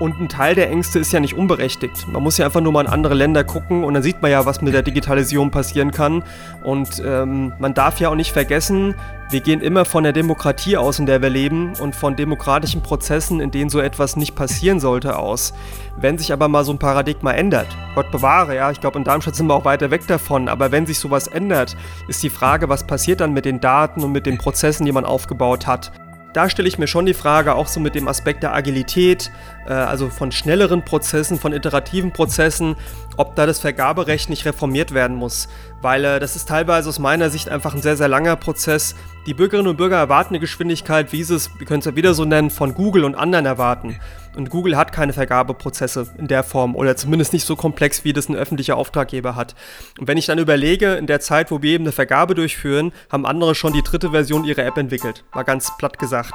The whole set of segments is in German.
Und ein Teil der Ängste ist ja nicht unberechtigt. Man muss ja einfach nur mal in andere Länder gucken und dann sieht man ja, was mit der Digitalisierung passieren kann. Und ähm, man darf ja auch nicht vergessen, wir gehen immer von der Demokratie aus, in der wir leben und von demokratischen Prozessen, in denen so etwas nicht passieren sollte, aus. Wenn sich aber mal so ein Paradigma ändert, Gott bewahre, ja, ich glaube, in Darmstadt sind wir auch weiter weg davon, aber wenn sich sowas ändert, ist die Frage, was passiert dann mit den Daten und mit den Prozessen, die man aufgebaut hat da stelle ich mir schon die Frage, auch so mit dem Aspekt der Agilität, äh, also von schnelleren Prozessen, von iterativen Prozessen, ob da das Vergaberecht nicht reformiert werden muss. Weil äh, das ist teilweise aus meiner Sicht einfach ein sehr, sehr langer Prozess. Die Bürgerinnen und Bürger erwarten eine Geschwindigkeit, wie sie es, wir können es ja wieder so nennen, von Google und anderen erwarten. Und Google hat keine Vergabeprozesse in der Form oder zumindest nicht so komplex, wie das ein öffentlicher Auftraggeber hat. Und wenn ich dann überlege, in der Zeit, wo wir eben eine Vergabe durchführen, haben andere schon die dritte Version ihrer App entwickelt. Mal ganz platt gesagt.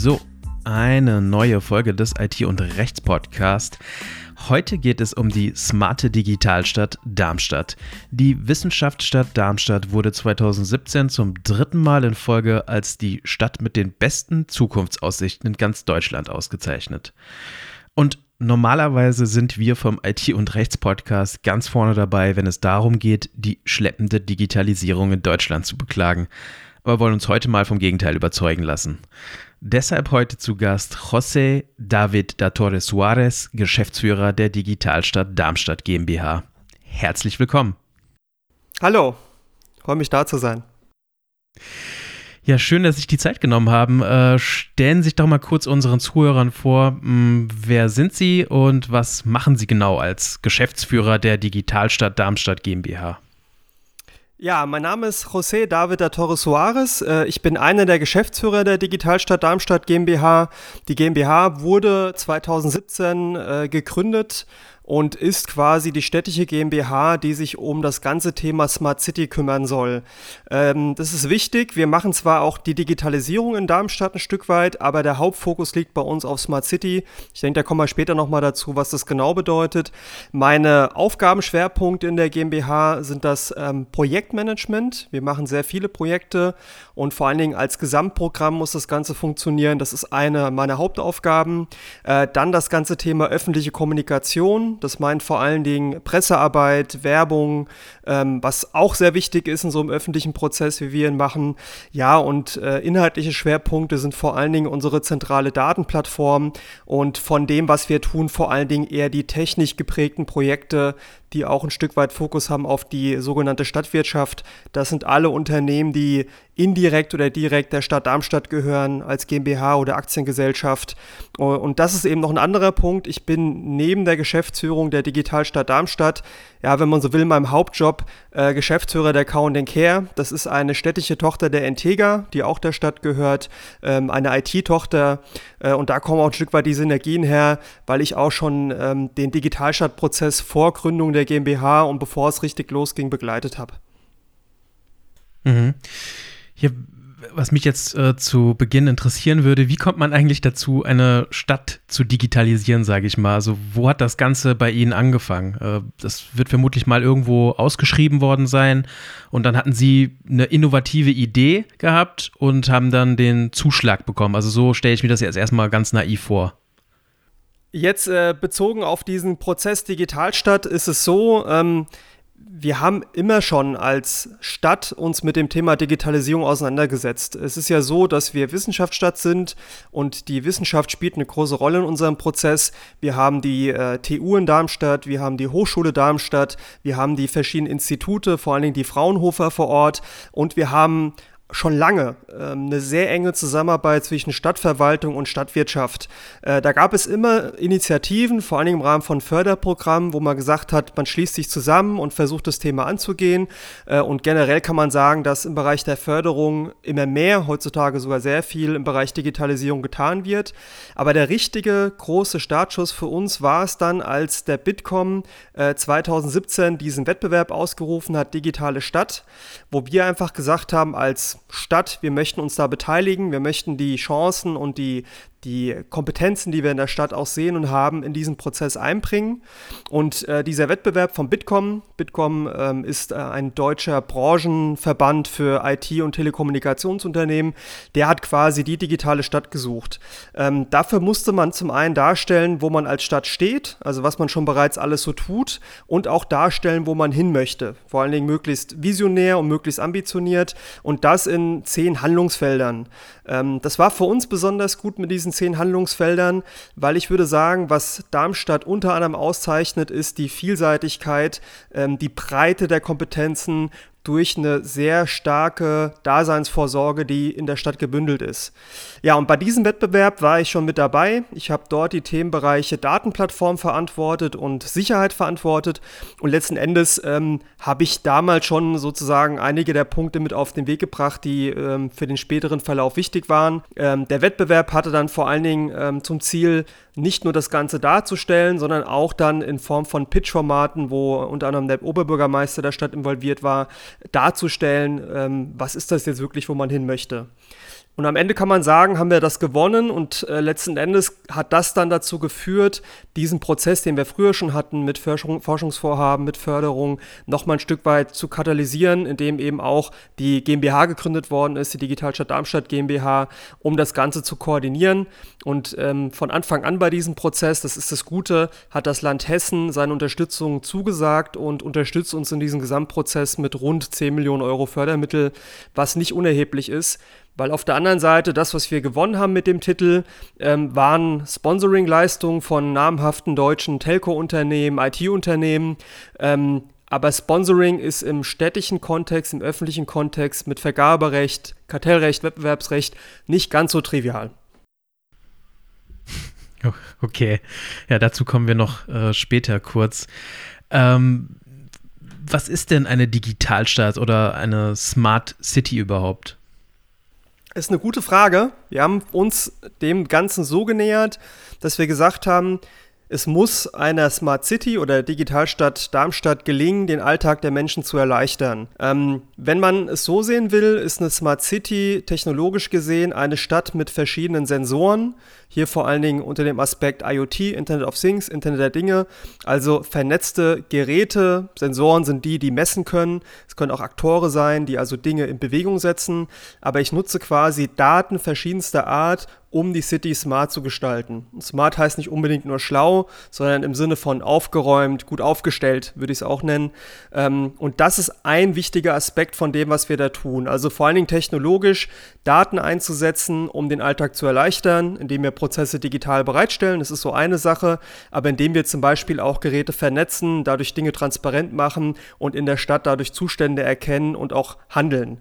So, eine neue Folge des IT- und Rechts-Podcast. Heute geht es um die smarte Digitalstadt Darmstadt. Die Wissenschaftsstadt Darmstadt wurde 2017 zum dritten Mal in Folge als die Stadt mit den besten Zukunftsaussichten in ganz Deutschland ausgezeichnet. Und normalerweise sind wir vom IT- und Rechts-Podcast ganz vorne dabei, wenn es darum geht, die schleppende Digitalisierung in Deutschland zu beklagen. Aber wollen uns heute mal vom Gegenteil überzeugen lassen. Deshalb heute zu Gast José David da Torres Suarez, Geschäftsführer der Digitalstadt Darmstadt GmbH. Herzlich willkommen. Hallo, freue mich da zu sein. Ja, schön, dass Sie sich die Zeit genommen haben. Äh, stellen Sie sich doch mal kurz unseren Zuhörern vor, mh, hm, wer sind Sie und was machen Sie genau als Geschäftsführer der Digitalstadt Darmstadt GmbH? Ja, mein Name ist José David da Torres Suarez. Äh, ich bin einer der Geschäftsführer der Digitalstadt Darmstadt GmbH. Die GmbH wurde 2017 äh, gegründet und ist quasi die städtische GmbH, die sich um das ganze Thema Smart City kümmern soll. Ähm, das ist wichtig. Wir machen zwar auch die Digitalisierung in Darmstadt ein Stück weit, aber der Hauptfokus liegt bei uns auf Smart City. Ich denke, da kommen wir später nochmal dazu, was das genau bedeutet. Meine Aufgabenschwerpunkte in der GmbH sind das ähm, Projektmanagement. Wir machen sehr viele Projekte und vor allen Dingen als Gesamtprogramm muss das Ganze funktionieren. Das ist eine meiner Hauptaufgaben. Äh, dann das ganze Thema öffentliche Kommunikation. Das meint vor allen Dingen Pressearbeit, Werbung, ähm, was auch sehr wichtig ist in so einem öffentlichen Prozess, wie wir ihn machen. Ja, und äh, inhaltliche Schwerpunkte sind vor allen Dingen unsere zentrale Datenplattform und von dem, was wir tun, vor allen Dingen eher die technisch geprägten Projekte, die auch ein Stück weit Fokus haben auf die sogenannte Stadtwirtschaft. Das sind alle Unternehmen, die indirekt oder direkt der Stadt Darmstadt gehören, als GmbH oder Aktiengesellschaft. Und das ist eben noch ein anderer Punkt. Ich bin neben der Geschäftsführung der Digitalstadt Darmstadt, ja, wenn man so will, meinem Hauptjob äh, Geschäftsführer der Count Care. Das ist eine städtische Tochter der Entega, die auch der Stadt gehört, ähm, eine IT-Tochter. Äh, und da kommen auch ein Stück weit die Synergien her, weil ich auch schon ähm, den Digitalstadtprozess vor Gründung der GmbH und bevor es richtig losging, begleitet habe. Mhm. Hier, was mich jetzt äh, zu Beginn interessieren würde, wie kommt man eigentlich dazu, eine Stadt zu digitalisieren, sage ich mal? Also wo hat das Ganze bei Ihnen angefangen? Äh, das wird vermutlich mal irgendwo ausgeschrieben worden sein und dann hatten Sie eine innovative Idee gehabt und haben dann den Zuschlag bekommen. Also so stelle ich mir das jetzt erstmal ganz naiv vor. Jetzt äh, bezogen auf diesen Prozess Digitalstadt ist es so, ähm, wir haben immer schon als Stadt uns mit dem Thema Digitalisierung auseinandergesetzt. Es ist ja so, dass wir Wissenschaftsstadt sind und die Wissenschaft spielt eine große Rolle in unserem Prozess. Wir haben die äh, TU in Darmstadt, wir haben die Hochschule Darmstadt, wir haben die verschiedenen Institute, vor allen Dingen die Fraunhofer vor Ort und wir haben schon lange ähm, eine sehr enge Zusammenarbeit zwischen Stadtverwaltung und Stadtwirtschaft. Äh, da gab es immer Initiativen, vor Dingen im Rahmen von Förderprogrammen, wo man gesagt hat, man schließt sich zusammen und versucht das Thema anzugehen. Äh, und generell kann man sagen, dass im Bereich der Förderung immer mehr, heutzutage sogar sehr viel im Bereich Digitalisierung getan wird. Aber der richtige große Startschuss für uns war es dann, als der Bitkom äh, 2017 diesen Wettbewerb ausgerufen hat, Digitale Stadt, wo wir einfach gesagt haben, als Stadt, wir möchten uns da beteiligen, wir möchten die Chancen und die die Kompetenzen, die wir in der Stadt auch sehen und haben, in diesen Prozess einbringen. Und äh, dieser Wettbewerb von Bitkom, Bitkom ähm, ist äh, ein deutscher Branchenverband für IT- und Telekommunikationsunternehmen, der hat quasi die digitale Stadt gesucht. Ähm, dafür musste man zum einen darstellen, wo man als Stadt steht, also was man schon bereits alles so tut, und auch darstellen, wo man hin möchte. Vor allen Dingen möglichst visionär und möglichst ambitioniert und das in zehn Handlungsfeldern. Ähm, das war für uns besonders gut mit diesen zehn Handlungsfeldern, weil ich würde sagen, was Darmstadt unter anderem auszeichnet, ist die Vielseitigkeit, ähm, die Breite der Kompetenzen durch eine sehr starke Daseinsvorsorge, die in der Stadt gebündelt ist. Ja, und bei diesem Wettbewerb war ich schon mit dabei. Ich habe dort die Themenbereiche Datenplattform verantwortet und Sicherheit verantwortet. Und letzten Endes ähm, habe ich damals schon sozusagen einige der Punkte mit auf den Weg gebracht, die ähm, für den späteren Verlauf wichtig waren. Ähm, der Wettbewerb hatte dann vor allen Dingen ähm, zum Ziel, nicht nur das Ganze darzustellen, sondern auch dann in Form von Pitch-Formaten, wo unter anderem der Oberbürgermeister der Stadt involviert war, darzustellen, ähm, was ist das jetzt wirklich, wo man hin möchte. Und am Ende kann man sagen, haben wir das gewonnen und äh, letzten Endes hat das dann dazu geführt, diesen Prozess, den wir früher schon hatten mit Forschung, Forschungsvorhaben, mit Förderung, nochmal ein Stück weit zu katalysieren, indem eben auch die GmbH gegründet worden ist, die Digitalstadt Darmstadt GmbH, um das Ganze zu koordinieren. Und ähm, von Anfang an bei diesem Prozess, das ist das Gute, hat das Land Hessen seine Unterstützung zugesagt und unterstützt uns in diesem Gesamtprozess mit rund 10 Millionen Euro Fördermittel, was nicht unerheblich ist. Weil auf der anderen Seite, das, was wir gewonnen haben mit dem Titel, ähm, waren Sponsoring-Leistungen von namhaften deutschen Telco-Unternehmen, IT-Unternehmen. Ähm, aber Sponsoring ist im städtischen Kontext, im öffentlichen Kontext mit Vergaberecht, Kartellrecht, Wettbewerbsrecht nicht ganz so trivial. Okay, ja, dazu kommen wir noch äh, später kurz. Ähm, was ist denn eine Digitalstadt oder eine Smart City überhaupt? Ist eine gute Frage. Wir haben uns dem Ganzen so genähert, dass wir gesagt haben, es muss einer Smart City oder Digitalstadt Darmstadt gelingen, den Alltag der Menschen zu erleichtern. Ähm, wenn man es so sehen will, ist eine Smart City technologisch gesehen eine Stadt mit verschiedenen Sensoren. Hier vor allen Dingen unter dem Aspekt IoT, Internet of Things, Internet der Dinge, also vernetzte Geräte. Sensoren sind die, die messen können. Es können auch Akteure sein, die also Dinge in Bewegung setzen. Aber ich nutze quasi Daten verschiedenster Art, um die City smart zu gestalten. Smart heißt nicht unbedingt nur schlau, sondern im Sinne von aufgeräumt, gut aufgestellt, würde ich es auch nennen. Ähm, und das ist ein wichtiger Aspekt von dem, was wir da tun. Also vor allen Dingen technologisch Daten einzusetzen, um den Alltag zu erleichtern, indem wir Prozesse digital bereitstellen. Das ist so eine Sache. Aber indem wir zum Beispiel auch Geräte vernetzen, dadurch Dinge transparent machen und in der Stadt dadurch Zustände erkennen und auch handeln.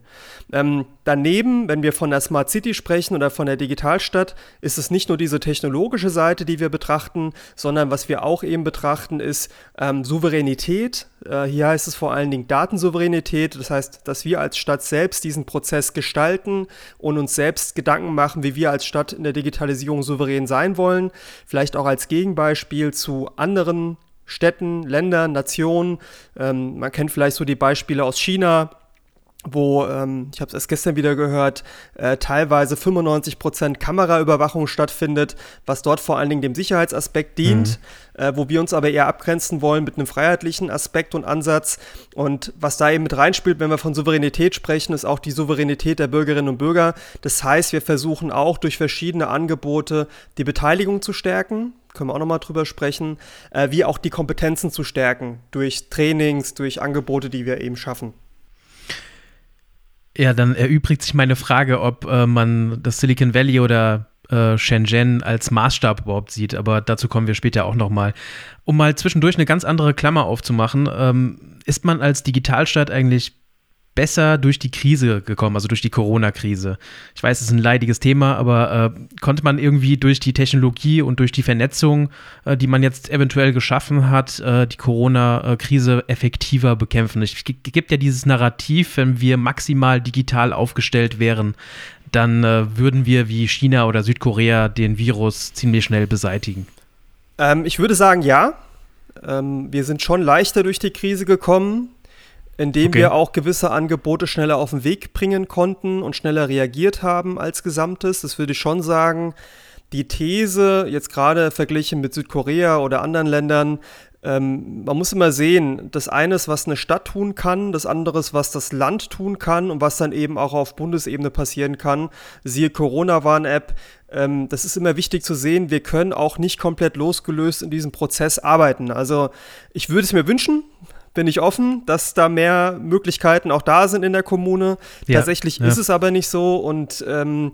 Ähm, daneben, wenn wir von der Smart City sprechen oder von der Digitalstadt, ist es nicht nur diese technologische Seite, die wir betrachten, sondern was wir auch eben betrachten, ist ähm, Souveränität. Äh, hier heißt es vor allen Dingen Datensouveränität. Das heißt, dass wir als Stadt selbst diesen Prozess gestalten und uns selbst Gedanken machen, wie wir als Stadt in der Digitalisierung souverän sein wollen. Vielleicht auch als Gegenbeispiel zu anderen Städten, Ländern, Nationen. Ähm, man kennt vielleicht so die Beispiele aus China, wo, ähm, ich habe es erst gestern wieder gehört, äh, teilweise 95% Kameraüberwachung stattfindet, was dort vor allen Dingen dem Sicherheitsaspekt dient, mhm. äh, wo wir uns aber eher abgrenzen wollen mit einem freiheitlichen Aspekt und Ansatz. Und was da eben mit reinspielt, wenn wir von Souveränität sprechen, ist auch die Souveränität der Bürgerinnen und Bürger. Das heißt, wir versuchen auch durch verschiedene Angebote die Beteiligung zu stärken, können wir auch nochmal drüber sprechen, äh, wie auch die Kompetenzen zu stärken durch Trainings, durch Angebote, die wir eben schaffen. Ja, dann erübrigt sich meine Frage, ob äh, man das Silicon Valley oder äh, Shenzhen als Maßstab überhaupt sieht, aber dazu kommen wir später auch nochmal. Um mal zwischendurch eine ganz andere Klammer aufzumachen, ähm, ist man als Digitalstadt eigentlich besser durch die Krise gekommen, also durch die Corona-Krise. Ich weiß, es ist ein leidiges Thema, aber äh, konnte man irgendwie durch die Technologie und durch die Vernetzung, äh, die man jetzt eventuell geschaffen hat, äh, die Corona-Krise effektiver bekämpfen? Es gibt ja dieses Narrativ, wenn wir maximal digital aufgestellt wären, dann äh, würden wir wie China oder Südkorea den Virus ziemlich schnell beseitigen. Ähm, ich würde sagen, ja. Ähm, wir sind schon leichter durch die Krise gekommen indem okay. wir auch gewisse Angebote schneller auf den Weg bringen konnten und schneller reagiert haben als Gesamtes. Das würde ich schon sagen. die These, jetzt gerade verglichen mit Südkorea oder anderen Ländern, ähm, man muss immer sehen, das eine ist, was eine Stadt tun kann, das andere ist, was das Land tun kann und was dann eben auch auf Bundesebene passieren kann. Siehe Corona-Warn-App. Ähm, das ist immer wichtig zu sehen, wir können auch nicht komplett losgelöst in diesem Prozess arbeiten. Also ich würde es mir wünschen, bin ich offen, dass da mehr Möglichkeiten auch da sind in der Kommune. Ja, Tatsächlich ja. ist es aber nicht so und ähm,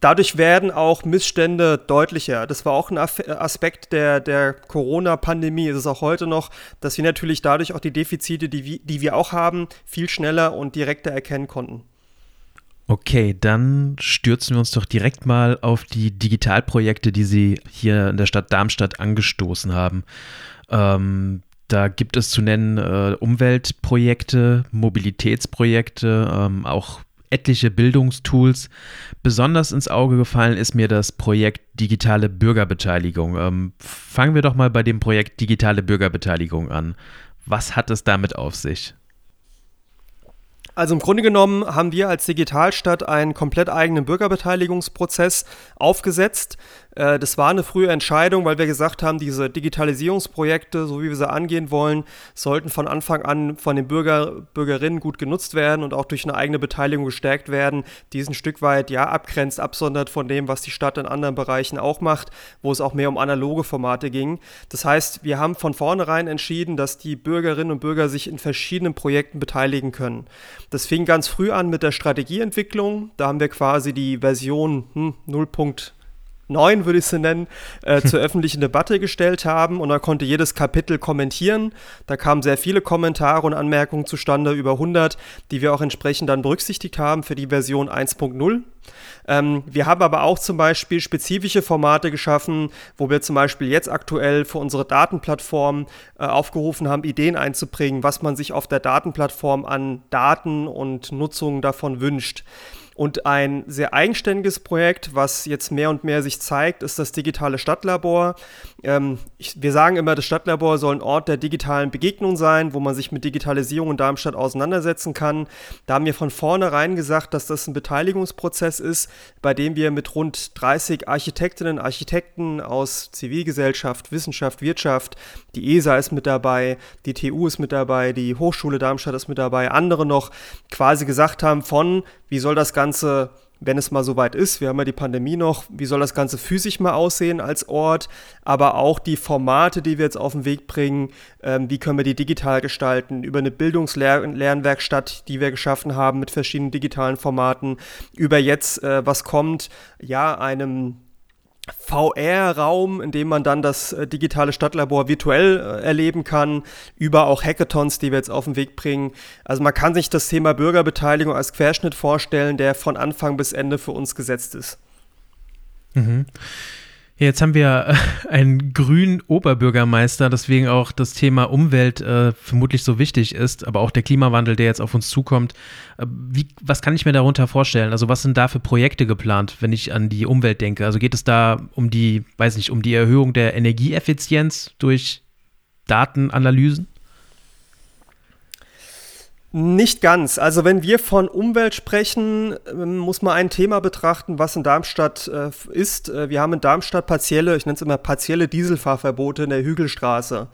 Dadurch werden auch Missstände deutlicher. Das war auch ein Aspekt der, der Corona-Pandemie, ist es auch heute noch, dass wir natürlich dadurch auch die Defizite, die, die wir auch haben, viel schneller und direkter erkennen konnten. Okay, dann stürzen wir uns doch direkt mal auf die Digitalprojekte, die Sie hier in der Stadt Darmstadt angestoßen haben. Ähm, da gibt es zu nennen äh, Umweltprojekte, Mobilitätsprojekte, ähm, auch etliche Bildungstools. Besonders ins Auge gefallen ist mir das Projekt Digitale Bürgerbeteiligung. Ähm, fangen wir doch mal bei dem Projekt Digitale Bürgerbeteiligung an. Was hat es damit auf sich? Also im Grunde genommen haben wir als Digitalstadt einen komplett eigenen Bürgerbeteiligungsprozess aufgesetzt. Äh, das war eine frühe Entscheidung, weil wir gesagt haben, diese Digitalisierungsprojekte, so wie wir sie angehen wollen, sollten von Anfang an von den Bürger, Bürgerinnen gut genutzt werden und auch durch eine eigene Beteiligung gestärkt werden, die es ein Stück weit ja abgrenzt, absondert von dem, was die Stadt in anderen Bereichen auch macht, wo es auch mehr um analoge Formate ging. Das heißt, wir haben von vornherein entschieden, dass die Bürgerinnen und Bürger sich in verschiedenen Projekten beteiligen können. Das fing ganz früh an mit der Strategieentwicklung. Da haben wir quasi die Version hm, 0.0 neun, würde ich sie nennen, äh, zur öffentlichen Debatte gestellt haben. Und da konnte jedes Kapitel kommentieren. Da kamen sehr viele Kommentare und Anmerkungen zustande, über 100, die wir auch entsprechend dann berücksichtigt haben für die Version 1.0. Ähm, wir haben aber auch zum Beispiel spezifische Formate geschaffen, wo wir zum Beispiel jetzt aktuell für unsere Datenplattform äh, aufgerufen haben, Ideen einzubringen, was man sich auf der Datenplattform an Daten und Nutzungen davon wünscht. Und ein sehr eigenständiges Projekt, was jetzt mehr und mehr sich zeigt, ist das digitale Stadtlabor. Ähm, ich, wir sagen immer, das Stadtlabor soll ein Ort der digitalen Begegnung sein, wo man sich mit Digitalisierung in Darmstadt auseinandersetzen kann. Da haben wir von vornherein gesagt, dass das ein Beteiligungsprozess ist, bei dem wir mit rund 30 Architektinnen und Architekten aus Zivilgesellschaft, Wissenschaft, Wirtschaft, die ESA ist mit dabei, die TU ist mit dabei, die Hochschule Darmstadt ist mit dabei, andere noch quasi gesagt haben von, wie soll das Ganze wenn es mal soweit ist, wir haben ja die Pandemie noch, wie soll das Ganze physisch mal aussehen als Ort, aber auch die Formate, die wir jetzt auf den Weg bringen, ähm, wie können wir die digital gestalten, über eine Bildungslernwerkstatt, die wir geschaffen haben mit verschiedenen digitalen Formaten, über jetzt, äh, was kommt, ja, einem VR-Raum, in dem man dann das äh, digitale Stadtlabor virtuell äh, erleben kann, über auch Hackathons, die wir jetzt auf den Weg bringen. Also man kann sich das Thema Bürgerbeteiligung als Querschnitt vorstellen, der von Anfang bis Ende für uns gesetzt ist. Mhm. Jetzt haben wir äh, einen grünen Oberbürgermeister, deswegen auch das Thema Umwelt äh, vermutlich so wichtig ist, aber auch der Klimawandel, der jetzt auf uns zukommt. Äh, wie, was kann ich mir darunter vorstellen? Also was sind da für Projekte geplant, wenn ich an die Umwelt denke? Also geht es da um die, weiß nicht, um die Erhöhung der Energieeffizienz durch Datenanalysen? Nicht ganz. Also wenn wir von Umwelt sprechen, ähm, muss man ein Thema betrachten, was in Darmstadt äh, ist. Äh, wir haben in Darmstadt partielle, ich nenne es immer partielle Dieselfahrverbote in der Hügelstraße.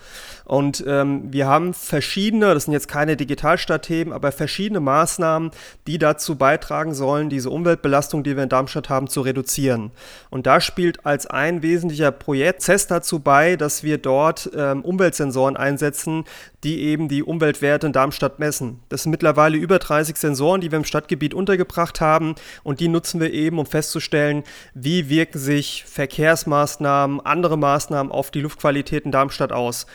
Und ähm, wir haben verschiedene, das sind jetzt keine Digitalstadtthemen, aber verschiedene Maßnahmen, die dazu beitragen sollen, diese Umweltbelastung, die wir in Darmstadt haben, zu reduzieren. Und da spielt als ein wesentlicher Prozess dazu bei, dass wir dort ähm, Umweltsensoren einsetzen, die eben die Umweltwerte in Darmstadt messen. Das sind mittlerweile über 30 Sensoren, die wir im Stadtgebiet untergebracht haben und die nutzen wir eben, um festzustellen, wie wirken sich Verkehrsmaßnahmen, andere Maßnahmen auf die Luftqualität in Darmstadt aus.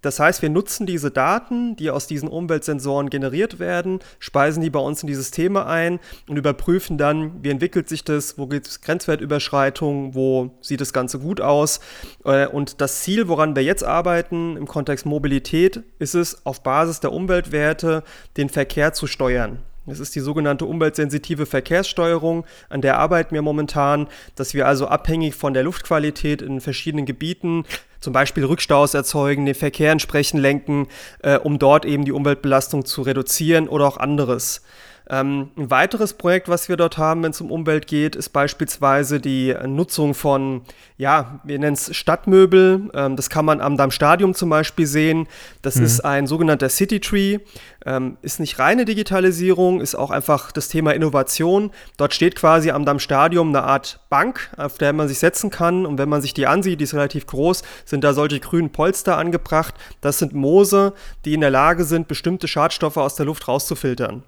Das heißt, wir nutzen diese Daten, die aus diesen Umweltsensoren generiert werden, speisen die bei uns in die Systeme ein und überprüfen dann, wie entwickelt sich das, wo gibt es Grenzwertüberschreitungen, wo sieht das Ganze gut aus. Äh, und das Ziel, woran wir jetzt arbeiten im Kontext Mobilität, ist es, auf Basis der Umweltwerte den Verkehr zu steuern. Das ist die sogenannte umweltsensitive Verkehrssteuerung, an der arbeiten wir momentan, dass wir also abhängig von der Luftqualität in verschiedenen Gebieten zum Beispiel Rückstaus erzeugen, den Verkehr entsprechend lenken, äh, um dort eben die Umweltbelastung zu reduzieren oder auch anderes. Ähm, ein weiteres Projekt, was wir dort haben, wenn es um Umwelt geht, ist beispielsweise die Nutzung von, ja, wir nennen es Stadtmöbel. Ähm, das kann man am Damm-Stadium zum Beispiel sehen. Das mhm. ist ein sogenannter City Tree. Ähm, ist nicht reine Digitalisierung, ist auch einfach das Thema Innovation. Dort steht quasi am Damm-Stadium eine Art Bank, auf der man sich setzen kann. Und wenn man sich die ansieht, die ist relativ groß, sind da solche grünen Polster angebracht. Das sind Moose, die in der Lage sind, bestimmte Schadstoffe aus der Luft rauszufiltern.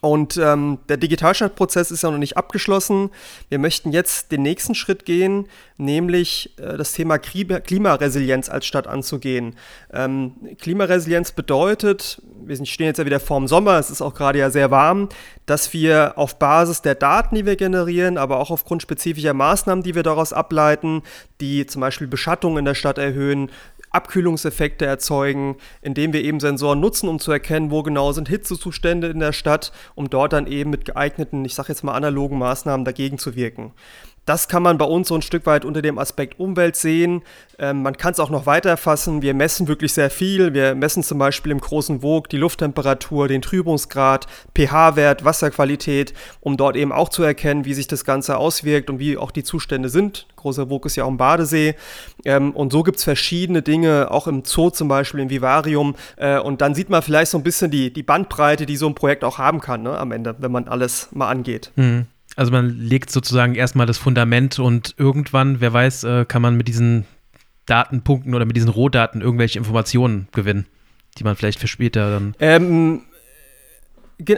Und ähm, der Digitalstadtprozess ist ja noch nicht abgeschlossen. Wir möchten jetzt den nächsten Schritt gehen, nämlich äh, das Thema Klimaresilienz als Stadt anzugehen. Ähm, Klimaresilienz bedeutet, wir stehen jetzt ja wieder vorm Sommer, es ist auch gerade ja sehr warm, dass wir auf Basis der Daten, die wir generieren, aber auch aufgrund spezifischer Maßnahmen, die wir daraus ableiten, die zum Beispiel Beschattung in der Stadt erhöhen, Abkühlungseffekte erzeugen, indem wir eben Sensoren nutzen, um zu erkennen, wo genau sind Hitzezustände in der Stadt, um dort dann eben mit geeigneten, ich sage jetzt mal analogen Maßnahmen dagegen zu wirken. Das kann man bei uns so ein Stück weit unter dem Aspekt Umwelt sehen. Ähm, man kann es auch noch weiter fassen. Wir messen wirklich sehr viel. Wir messen zum Beispiel im großen Wog die Lufttemperatur, den Trübungsgrad, pH-Wert, Wasserqualität, um dort eben auch zu erkennen, wie sich das Ganze auswirkt und wie auch die Zustände sind. Großer Wog ist ja auch im Badesee. Ähm, und so gibt es verschiedene Dinge, auch im Zoo zum Beispiel, im Vivarium. Äh, und dann sieht man vielleicht so ein bisschen die, die Bandbreite, die so ein Projekt auch haben kann ne, am Ende, wenn man alles mal angeht. Mhm. Also man legt sozusagen erstmal das Fundament und irgendwann, wer weiß, äh, kann man mit diesen Datenpunkten oder mit diesen Rohdaten irgendwelche Informationen gewinnen, die man vielleicht für später dann. Ähm,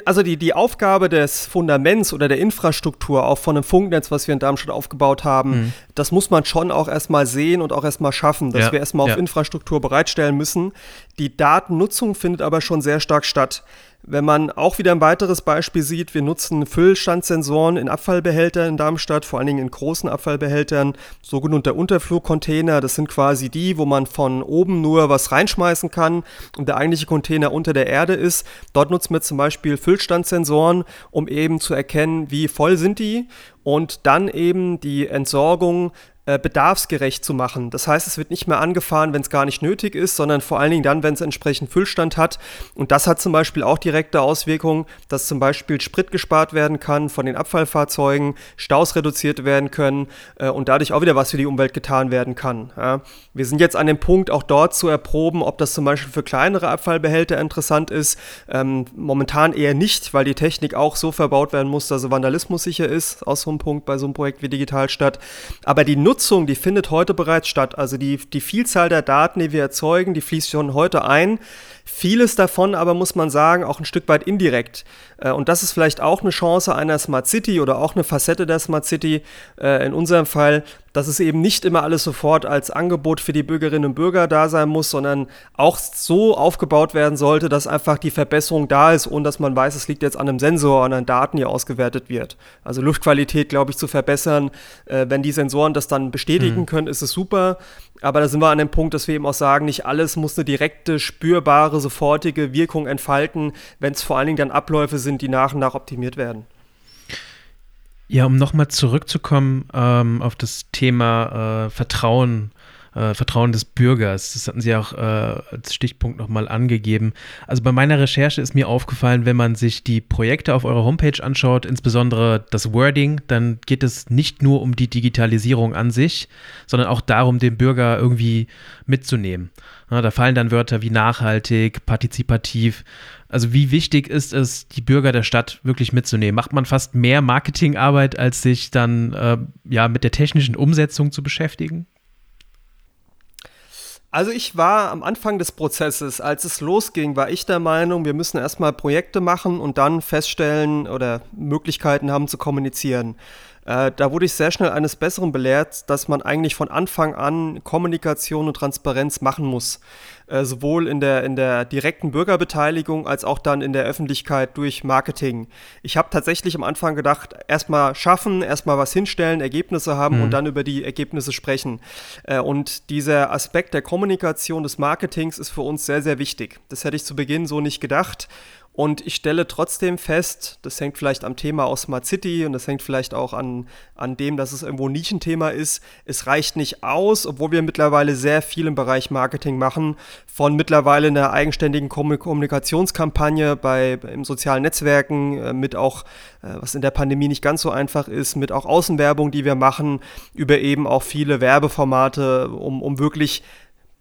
also die, die Aufgabe des Fundaments oder der Infrastruktur, auch von einem Funknetz, was wir in Darmstadt aufgebaut haben, mhm. das muss man schon auch erstmal sehen und auch erstmal schaffen, dass ja, wir erstmal auf ja. Infrastruktur bereitstellen müssen. Die Datennutzung findet aber schon sehr stark statt. Wenn man auch wieder ein weiteres Beispiel sieht, wir nutzen Füllstandsensoren in Abfallbehältern in Darmstadt, vor allen Dingen in großen Abfallbehältern, sogenannte Unterflugcontainer. Das sind quasi die, wo man von oben nur was reinschmeißen kann und der eigentliche Container unter der Erde ist. Dort nutzen wir zum Beispiel Füllstandsensoren, um eben zu erkennen, wie voll sind die und dann eben die Entsorgung äh, bedarfsgerecht zu machen. Das heißt, es wird nicht mehr angefahren, wenn es gar nicht nötig ist, sondern vor allen Dingen dann, wenn es entsprechend Füllstand hat. Und das hat zum Beispiel auch direkte Auswirkungen, dass zum Beispiel Sprit gespart werden kann von den Abfallfahrzeugen, Staus reduziert werden können äh, und dadurch auch wieder was für die Umwelt getan werden kann. Ja. Wir sind jetzt an dem Punkt, auch dort zu erproben, ob das zum Beispiel für kleinere Abfallbehälter interessant ist. Ähm, momentan eher nicht, weil die Technik auch so verbaut werden muss, dass sie vandalismussicher ist, aus so einem Punkt bei so einem Projekt wie Digitalstadt. Aber die Nutzung, die findet heute bereits statt. Also die, die Vielzahl der Daten, die wir erzeugen, die fließt schon heute ein. Vieles davon aber muss man sagen, auch ein Stück weit indirekt. Äh, und das ist vielleicht auch eine Chance einer Smart City oder auch eine Facette der Smart City äh, in unserem Fall, dass es eben nicht immer alles sofort als Angebot für die Bürgerinnen und Bürger da sein muss, sondern auch so aufgebaut werden sollte, dass einfach die Verbesserung da ist, ohne dass man weiß, es liegt jetzt an einem Sensor, an den Daten, die ausgewertet wird. Also Luftqualität, glaube ich, zu verbessern. Äh, wenn die Sensoren das dann bestätigen mhm. können, ist es super. Aber da sind wir an dem Punkt, dass wir eben auch sagen, nicht alles muss eine direkte, spürbare, sofortige Wirkung entfalten, wenn es vor allen Dingen dann Abläufe sind, die nach und nach optimiert werden. Ja, um nochmal zurückzukommen ähm, auf das Thema äh, Vertrauen äh, Vertrauen des Bürgers. Das hatten Sie auch äh, als Stichpunkt nochmal angegeben. Also bei meiner Recherche ist mir aufgefallen, wenn man sich die Projekte auf eurer Homepage anschaut, insbesondere das Wording, dann geht es nicht nur um die Digitalisierung an sich, sondern auch darum, den Bürger irgendwie mitzunehmen. Ja, da fallen dann Wörter wie nachhaltig, partizipativ. Also wie wichtig ist es, die Bürger der Stadt wirklich mitzunehmen? Macht man fast mehr Marketingarbeit, als sich dann äh, ja mit der technischen Umsetzung zu beschäftigen? Also ich war am Anfang des Prozesses, als es losging, war ich der Meinung, wir müssen erstmal Projekte machen und dann feststellen oder Möglichkeiten haben zu kommunizieren. Äh, da wurde ich sehr schnell eines Besseren belehrt, dass man eigentlich von Anfang an Kommunikation und Transparenz machen muss. Äh, sowohl in der, in der direkten Bürgerbeteiligung als auch dann in der Öffentlichkeit durch Marketing. Ich habe tatsächlich am Anfang gedacht, erstmal schaffen, erstmal was hinstellen, Ergebnisse haben mhm. und dann über die Ergebnisse sprechen. Äh, und dieser Aspekt der Kommunikation, des Marketings ist für uns sehr, sehr wichtig. Das hätte ich zu Beginn so nicht gedacht. Und ich stelle trotzdem fest, das hängt vielleicht am Thema aus Smart City und das hängt vielleicht auch an, an dem, dass es irgendwo ein Nischenthema ist. Es reicht nicht aus, obwohl wir mittlerweile sehr viel im Bereich Marketing machen, von mittlerweile einer eigenständigen Kommunikationskampagne bei, im sozialen Netzwerken, äh, mit auch, äh, was in der Pandemie nicht ganz so einfach ist, mit auch Außenwerbung, die wir machen, über eben auch viele Werbeformate, um, um wirklich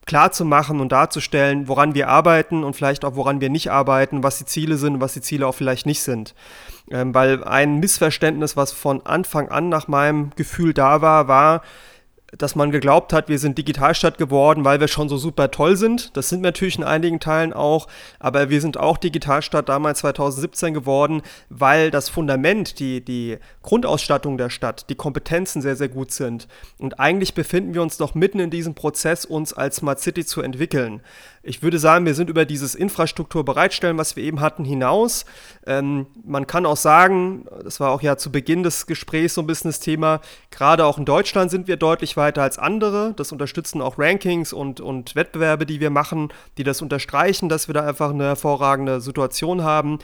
klar zu machen und darzustellen, woran wir arbeiten und vielleicht auch woran wir nicht arbeiten, was die Ziele sind und was die Ziele auch vielleicht nicht sind. Ähm, weil ein Missverständnis, was von Anfang an nach meinem Gefühl da war, war, dass man geglaubt hat, wir sind Digitalstadt geworden, weil wir schon so super toll sind. Das sind wir natürlich in einigen Teilen auch, aber wir sind auch Digitalstadt damals 2017 geworden, weil das Fundament, die, die Grundausstattung der Stadt, die Kompetenzen sehr, sehr gut sind. Und eigentlich befinden wir uns noch mitten in diesem Prozess, uns als Smart City zu entwickeln. Ich würde sagen, wir sind über dieses Infrastruktur bereitstellen, was wir eben hatten, hinaus. Ähm, man kann auch sagen, das war auch ja zu Beginn des Gesprächs so ein bisschen das Thema, gerade auch in Deutschland sind wir deutlich weiter als andere. Das unterstützen auch Rankings und, und Wettbewerbe, die wir machen, die das unterstreichen, dass wir da einfach eine hervorragende Situation haben.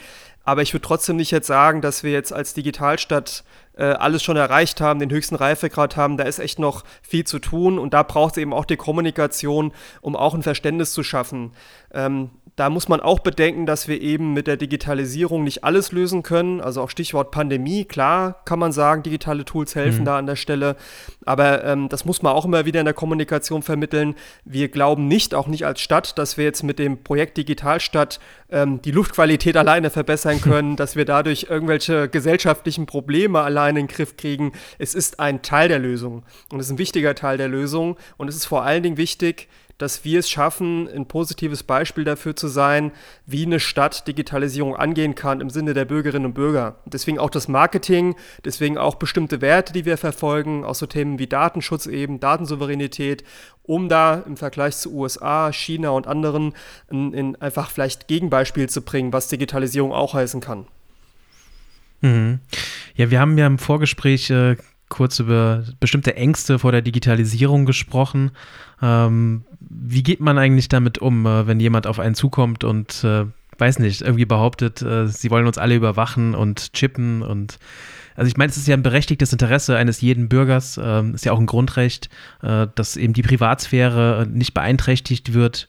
Aber ich würde trotzdem nicht jetzt sagen, dass wir jetzt als Digitalstadt alles schon erreicht haben, den höchsten Reifegrad haben. Da ist echt noch viel zu tun und da braucht es eben auch die Kommunikation, um auch ein Verständnis zu schaffen. Ähm, da muss man auch bedenken, dass wir eben mit der Digitalisierung nicht alles lösen können. Also auch Stichwort Pandemie, klar kann man sagen, digitale Tools helfen mhm. da an der Stelle. Aber ähm, das muss man auch immer wieder in der Kommunikation vermitteln. Wir glauben nicht, auch nicht als Stadt, dass wir jetzt mit dem Projekt Digitalstadt ähm, die Luftqualität alleine verbessern können, dass wir dadurch irgendwelche gesellschaftlichen Probleme alleine in den Griff kriegen. Es ist ein Teil der Lösung und es ist ein wichtiger Teil der Lösung. Und es ist vor allen Dingen wichtig, dass wir es schaffen, ein positives Beispiel dafür zu sein, wie eine Stadt Digitalisierung angehen kann im Sinne der Bürgerinnen und Bürger. Deswegen auch das Marketing, deswegen auch bestimmte Werte, die wir verfolgen, auch so Themen wie Datenschutz eben, Datensouveränität, um da im Vergleich zu USA, China und anderen in, in einfach vielleicht Gegenbeispiel zu bringen, was Digitalisierung auch heißen kann. Mhm. Ja, wir haben ja im Vorgespräch äh, kurz über bestimmte Ängste vor der Digitalisierung gesprochen. Ähm, wie geht man eigentlich damit um, äh, wenn jemand auf einen zukommt und, äh, weiß nicht, irgendwie behauptet, äh, sie wollen uns alle überwachen und chippen und also ich meine, es ist ja ein berechtigtes Interesse eines jeden Bürgers, äh, ist ja auch ein Grundrecht, dass eben die Privatsphäre nicht beeinträchtigt wird.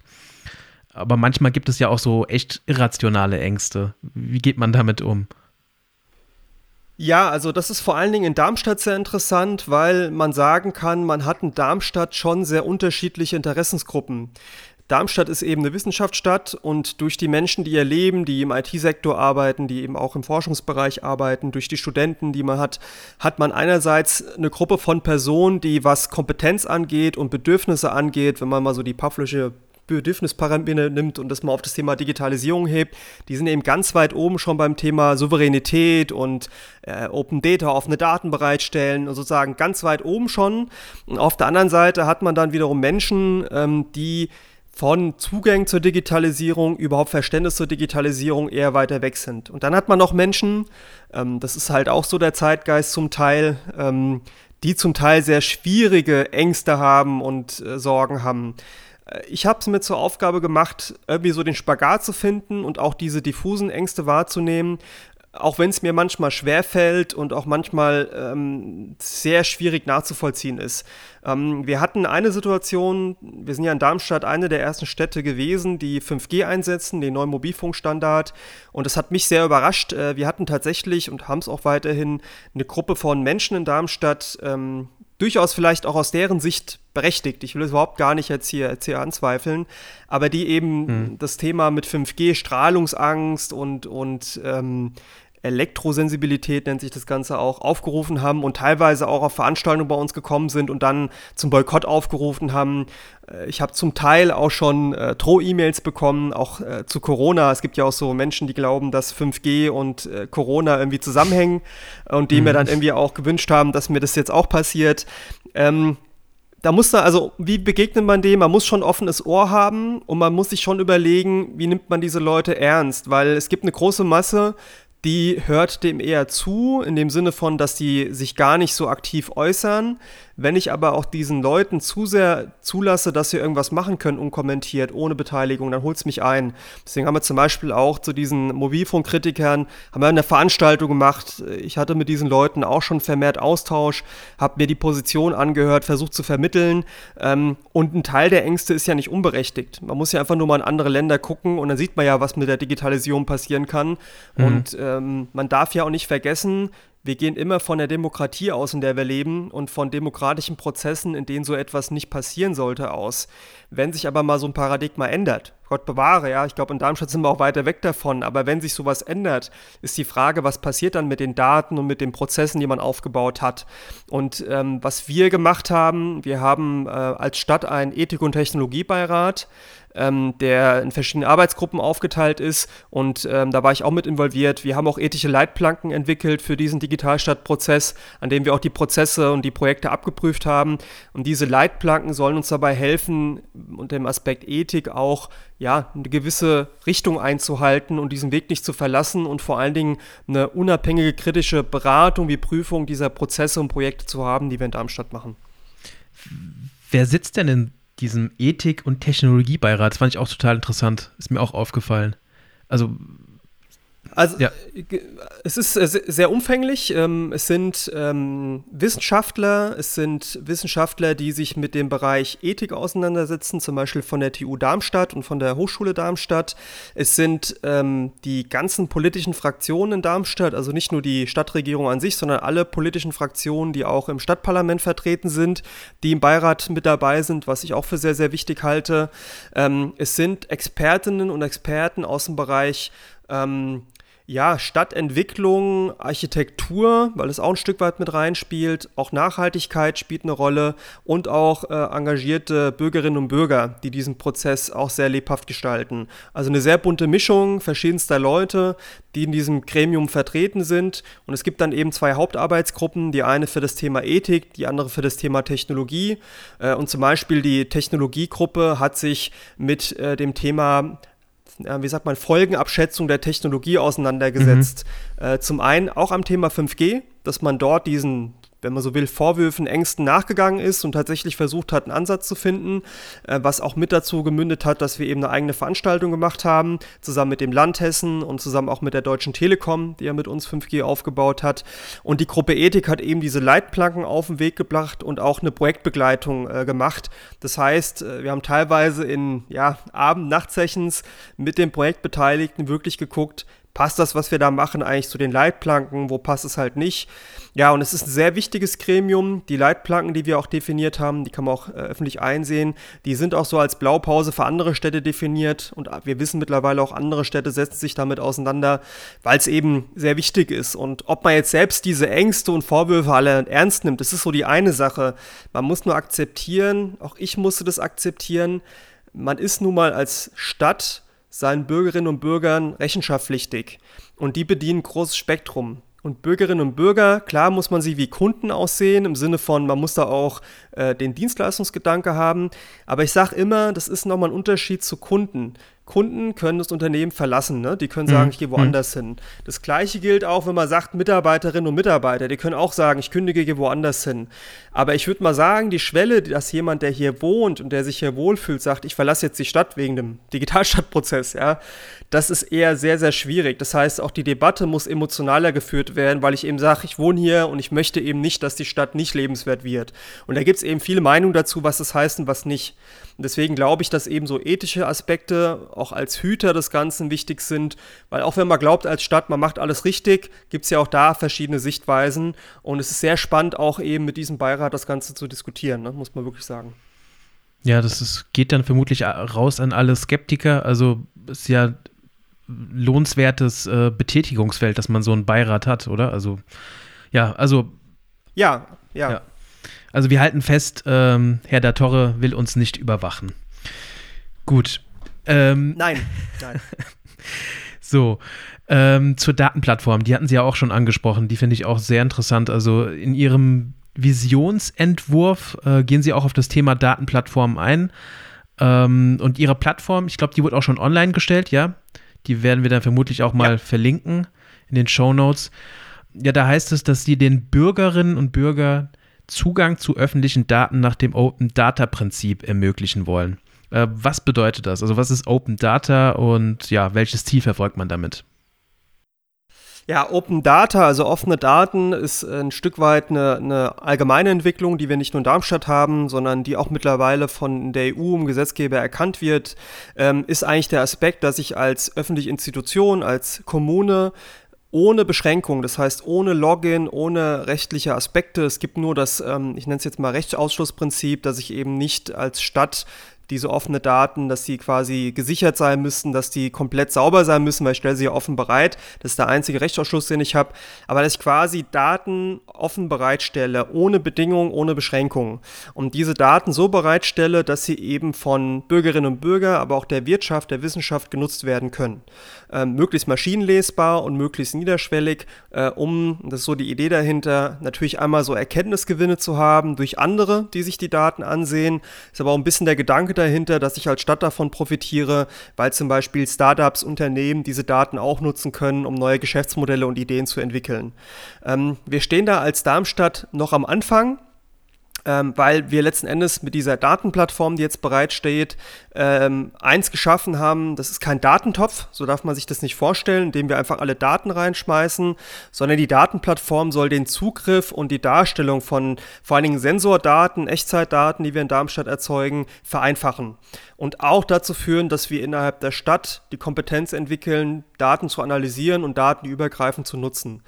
Aber manchmal gibt es ja auch so echt irrationale Ängste. Wie geht man damit um? Ja, also das ist vor allen Dingen in Darmstadt sehr interessant, weil man sagen kann, man hat in Darmstadt schon sehr unterschiedliche Interessensgruppen. Darmstadt ist eben eine Wissenschaftsstadt und durch die Menschen, die hier leben, die im IT-Sektor arbeiten, die eben auch im Forschungsbereich arbeiten, durch die Studenten, die man hat, hat man einerseits eine Gruppe von Personen, die was Kompetenz angeht und Bedürfnisse angeht, wenn man mal so die Pavlische Bedürfnisparameter nimmt und das mal auf das Thema Digitalisierung hebt, die sind eben ganz weit oben schon beim Thema Souveränität und äh, Open Data, offene Daten bereitstellen und sozusagen ganz weit oben schon. Und auf der anderen Seite hat man dann wiederum Menschen, ähm, die von Zugängen zur Digitalisierung, überhaupt Verständnis zur Digitalisierung eher weiter weg sind. Und dann hat man noch Menschen, ähm, das ist halt auch so der Zeitgeist zum Teil, ähm, die zum Teil sehr schwierige Ängste haben und äh, Sorgen haben. Äh, ich habe es mir zur Aufgabe gemacht, irgendwie so den Spagat zu finden und auch diese diffusen Ängste wahrzunehmen, auch wenn es mir manchmal schwer fällt und auch manchmal ähm, sehr schwierig nachzuvollziehen ist. Ähm, wir hatten eine Situation, wir sind ja in Darmstadt eine der ersten Städte gewesen, die 5G einsetzen, den neuen Mobilfunkstandard. Und das hat mich sehr überrascht. Äh, wir hatten tatsächlich und haben es auch weiterhin eine Gruppe von Menschen in Darmstadt, ähm, durchaus vielleicht auch aus deren Sicht berechtigt. Ich will es überhaupt gar nicht jetzt hier, jetzt hier anzweifeln, aber die eben hm. das Thema mit 5G, Strahlungsangst und, und ähm, Elektrosensibilität nennt sich das Ganze auch, aufgerufen haben und teilweise auch auf Veranstaltungen bei uns gekommen sind und dann zum Boykott aufgerufen haben. Äh, ich habe zum Teil auch schon äh, Droh-E-Mails bekommen, auch äh, zu Corona. Es gibt ja auch so Menschen, die glauben, dass 5G und äh, Corona irgendwie zusammenhängen und die mhm. mir dann irgendwie auch gewünscht haben, dass mir das jetzt auch passiert. Ähm, da muss da, also wie begegnet man dem? Man muss schon offenes Ohr haben und man muss sich schon überlegen, wie nimmt man diese Leute ernst, weil es gibt eine große Masse die hört dem eher zu, in dem Sinne von, dass die sich gar nicht so aktiv äußern. Wenn ich aber auch diesen Leuten zu sehr zulasse, dass sie irgendwas machen können, unkommentiert, ohne Beteiligung, dann holt es mich ein. Deswegen haben wir zum Beispiel auch zu diesen Mobilfunkkritikern, haben wir eine Veranstaltung gemacht. Ich hatte mit diesen Leuten auch schon vermehrt Austausch, habe mir die Position angehört, versucht zu vermitteln. Ähm, und ein Teil der Ängste ist ja nicht unberechtigt. Man muss ja einfach nur mal in andere Länder gucken und dann sieht man ja, was mit der Digitalisierung passieren kann. Mhm. Und ähm, man darf ja auch nicht vergessen, wir gehen immer von der Demokratie aus, in der wir leben und von demokratischen Prozessen, in denen so etwas nicht passieren sollte, aus. Wenn sich aber mal so ein Paradigma ändert, Gott bewahre, ja, ich glaube, in Darmstadt sind wir auch weiter weg davon, aber wenn sich sowas ändert, ist die Frage, was passiert dann mit den Daten und mit den Prozessen, die man aufgebaut hat. Und ähm, was wir gemacht haben, wir haben äh, als Stadt einen Ethik- und Technologiebeirat, ähm, der in verschiedene Arbeitsgruppen aufgeteilt ist. Und ähm, da war ich auch mit involviert. Wir haben auch ethische Leitplanken entwickelt für diesen Digitalstadtprozess, an dem wir auch die Prozesse und die Projekte abgeprüft haben. Und diese Leitplanken sollen uns dabei helfen, unter dem Aspekt Ethik auch ja, eine gewisse Richtung einzuhalten und diesen Weg nicht zu verlassen und vor allen Dingen eine unabhängige kritische Beratung wie Prüfung dieser Prozesse und Projekte zu haben, die wir in Darmstadt machen. Wer sitzt denn in diesem Ethik- und Technologiebeirat. Das fand ich auch total interessant. Ist mir auch aufgefallen. Also also ja. es ist sehr umfänglich. Ähm, es sind ähm, Wissenschaftler, es sind Wissenschaftler, die sich mit dem Bereich Ethik auseinandersetzen, zum Beispiel von der TU Darmstadt und von der Hochschule Darmstadt. Es sind ähm, die ganzen politischen Fraktionen in Darmstadt, also nicht nur die Stadtregierung an sich, sondern alle politischen Fraktionen, die auch im Stadtparlament vertreten sind, die im Beirat mit dabei sind, was ich auch für sehr, sehr wichtig halte. es sind Expertinnen und Experten aus dem Bereich ähm, ja, Stadtentwicklung, Architektur, weil es auch ein Stück weit mit reinspielt, auch Nachhaltigkeit spielt eine Rolle und auch äh, engagierte Bürgerinnen und Bürger, die diesen Prozess auch sehr lebhaft gestalten. Also eine sehr bunte Mischung verschiedenster Leute, die in diesem Gremium vertreten sind. Und es gibt dann eben zwei Hauptarbeitsgruppen, die eine für das Thema Ethik, die andere für das Thema Technologie. Äh, und zum Beispiel die Technologiegruppe hat sich mit äh, dem Thema wie sagt man, Folgenabschätzung der Technologie auseinandergesetzt. Mhm. Äh, zum einen auch am Thema 5G, dass man dort diesen wenn man so will, Vorwürfen, Ängsten nachgegangen ist und tatsächlich versucht hat, einen Ansatz zu finden, äh, was auch mit dazu gemündet hat, dass wir eben eine eigene Veranstaltung gemacht haben, zusammen mit dem Land Hessen und zusammen auch mit der Deutschen Telekom, die ja mit uns 5G aufgebaut hat. Und die Gruppe Ethik hat eben diese Leitplanken auf den Weg gebracht und auch eine Projektbegleitung äh, gemacht. Das heißt, äh, wir haben teilweise in ja, Abend-Nachtsessions mit den Projektbeteiligten wirklich geguckt, passt das, was wir da machen, eigentlich zu den Leitplanken, wo passt es halt nicht. Ja, und es ist ein sehr wichtiges Gremium. Die Leitplanken, die wir auch definiert haben, die kann man auch äh, öffentlich einsehen, die sind auch so als Blaupause für andere Städte definiert. Und wir wissen mittlerweile auch, andere Städte setzen sich damit auseinander, weil es eben sehr wichtig ist. Und ob man jetzt selbst diese Ängste und Vorwürfe alle ernst nimmt, das ist so die eine Sache. Man muss nur akzeptieren, auch ich musste das akzeptieren, man ist nun mal als Stadt seien Bürgerinnen und Bürgern rechenschaftspflichtig und die bedienen großes Spektrum. Und Bürgerinnen und Bürger, klar muss man sie wie Kunden aussehen, im Sinne von, man muss da auch äh, den Dienstleistungsgedanke haben. Aber ich sage immer, das ist nochmal ein Unterschied zu Kunden. Kunden können das Unternehmen verlassen, ne? die können sagen, mhm. ich gehe woanders mhm. hin. Das gleiche gilt auch, wenn man sagt, Mitarbeiterinnen und Mitarbeiter, die können auch sagen, ich kündige, gehe woanders hin. Aber ich würde mal sagen, die Schwelle, dass jemand, der hier wohnt und der sich hier wohlfühlt, sagt, ich verlasse jetzt die Stadt wegen dem Digitalstadtprozess, ja, das ist eher sehr, sehr schwierig. Das heißt, auch die Debatte muss emotionaler geführt werden, weil ich eben sage, ich wohne hier und ich möchte eben nicht, dass die Stadt nicht lebenswert wird. Und da gibt es eben viele Meinungen dazu, was das heißt und was nicht. Und deswegen glaube ich, dass eben so ethische Aspekte auch als Hüter des Ganzen wichtig sind, weil auch wenn man glaubt als Stadt, man macht alles richtig, gibt es ja auch da verschiedene Sichtweisen. Und es ist sehr spannend, auch eben mit diesem Beirat das Ganze zu diskutieren, ne? muss man wirklich sagen. Ja, das ist, geht dann vermutlich raus an alle Skeptiker. Also ist ja lohnenswertes äh, Betätigungsfeld, dass man so einen Beirat hat, oder? Also, ja, also. Ja, ja. ja. Also, wir halten fest, ähm, Herr da Torre will uns nicht überwachen. Gut. Ähm, nein, nein. so, ähm, zur Datenplattform, die hatten Sie ja auch schon angesprochen, die finde ich auch sehr interessant. Also, in Ihrem Visionsentwurf äh, gehen Sie auch auf das Thema Datenplattform ein. Ähm, und Ihre Plattform, ich glaube, die wurde auch schon online gestellt, ja? Die werden wir dann vermutlich auch mal ja. verlinken in den Show Notes. Ja, da heißt es, dass sie den Bürgerinnen und Bürgern Zugang zu öffentlichen Daten nach dem Open Data Prinzip ermöglichen wollen. Äh, was bedeutet das? Also was ist Open Data und ja, welches Ziel verfolgt man damit? Ja, Open Data, also offene Daten, ist ein Stück weit eine, eine, allgemeine Entwicklung, die wir nicht nur in Darmstadt haben, sondern die auch mittlerweile von der EU im Gesetzgeber erkannt wird, ähm, ist eigentlich der Aspekt, dass ich als öffentliche Institution, als Kommune ohne Beschränkung, das heißt ohne Login, ohne rechtliche Aspekte. Es gibt nur das, ähm, ich nenne es jetzt mal Rechtsausschlussprinzip, dass ich eben nicht als Stadt diese offene Daten, dass die quasi gesichert sein müssen, dass die komplett sauber sein müssen, weil ich stelle sie ja offen bereit. Das ist der einzige Rechtsausschuss, den ich habe. Aber dass ich quasi Daten offen bereitstelle, ohne Bedingungen, ohne Beschränkungen. Und diese Daten so bereitstelle, dass sie eben von Bürgerinnen und Bürgern, aber auch der Wirtschaft, der Wissenschaft genutzt werden können. Ähm, möglichst maschinenlesbar und möglichst niederschwellig, äh, um, das ist so die Idee dahinter, natürlich einmal so Erkenntnisgewinne zu haben durch andere, die sich die Daten ansehen. Ist aber auch ein bisschen der Gedanke dahinter, dass ich als Stadt davon profitiere, weil zum Beispiel Startups, Unternehmen diese Daten auch nutzen können, um neue Geschäftsmodelle und Ideen zu entwickeln. Ähm, wir stehen da als Darmstadt noch am Anfang ähm, weil wir letzten Endes mit dieser Datenplattform, die jetzt bereitsteht, ähm, eins geschaffen haben, das ist kein Datentopf, so darf man sich das nicht vorstellen, indem wir einfach alle Daten reinschmeißen, sondern die Datenplattform soll den Zugriff und die Darstellung von vor allen Dingen Sensordaten, Echtzeitdaten, die wir in Darmstadt erzeugen, vereinfachen. Und auch dazu führen, dass wir innerhalb der Stadt die Kompetenz entwickeln, Daten zu analysieren und Daten übergreifend zu nutzen.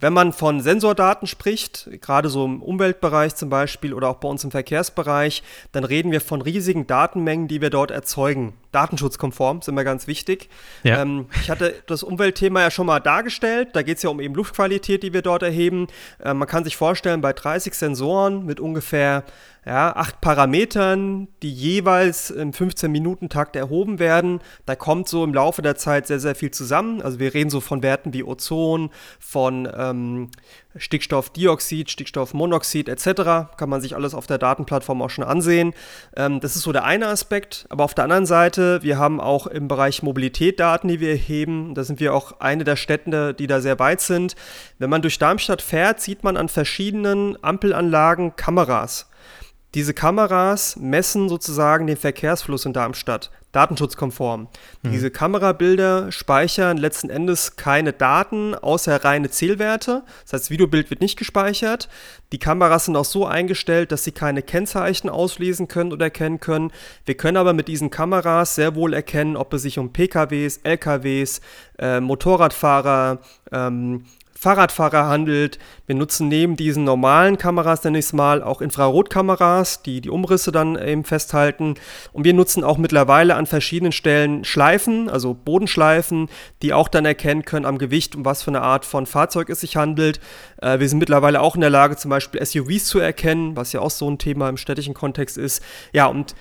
Wenn man von Sensordaten spricht, gerade so im Umweltbereich zum Beispiel oder auch bei uns im Verkehrsbereich, dann reden wir von riesigen Datenmengen, die wir dort erzeugen. Datenschutzkonform sind wir ganz wichtig. Ja. Ähm, ich hatte das Umweltthema ja schon mal dargestellt. Da geht es ja um eben Luftqualität, die wir dort erheben. Äh, man kann sich vorstellen, bei 30 Sensoren mit ungefähr ja, acht Parametern, die jeweils im 15-Minuten-Takt erhoben werden. Da kommt so im Laufe der Zeit sehr, sehr viel zusammen. Also wir reden so von Werten wie Ozon, von ähm, Stickstoffdioxid, Stickstoffmonoxid etc. Kann man sich alles auf der Datenplattform auch schon ansehen. Ähm, das ist so der eine Aspekt. Aber auf der anderen Seite, wir haben auch im Bereich Mobilität Daten, die wir erheben. Da sind wir auch eine der Städte, die da sehr weit sind. Wenn man durch Darmstadt fährt, sieht man an verschiedenen Ampelanlagen Kameras. Diese Kameras messen sozusagen den Verkehrsfluss in Darmstadt, datenschutzkonform. Mhm. Diese Kamerabilder speichern letzten Endes keine Daten außer reine Zählwerte. Das heißt, das Videobild wird nicht gespeichert. Die Kameras sind auch so eingestellt, dass sie keine Kennzeichen auslesen können oder erkennen können. Wir können aber mit diesen Kameras sehr wohl erkennen, ob es sich um PKWs, LKWs, äh, Motorradfahrer, ähm, Fahrradfahrer handelt. Wir nutzen neben diesen normalen Kameras, nenne ich es mal, auch Infrarotkameras, die die Umrisse dann eben festhalten. Und wir nutzen auch mittlerweile an verschiedenen Stellen Schleifen, also Bodenschleifen, die auch dann erkennen können am Gewicht, um was für eine Art von Fahrzeug es sich handelt. Äh, wir sind mittlerweile auch in der Lage, zum Beispiel SUVs zu erkennen, was ja auch so ein Thema im städtischen Kontext ist. Ja, und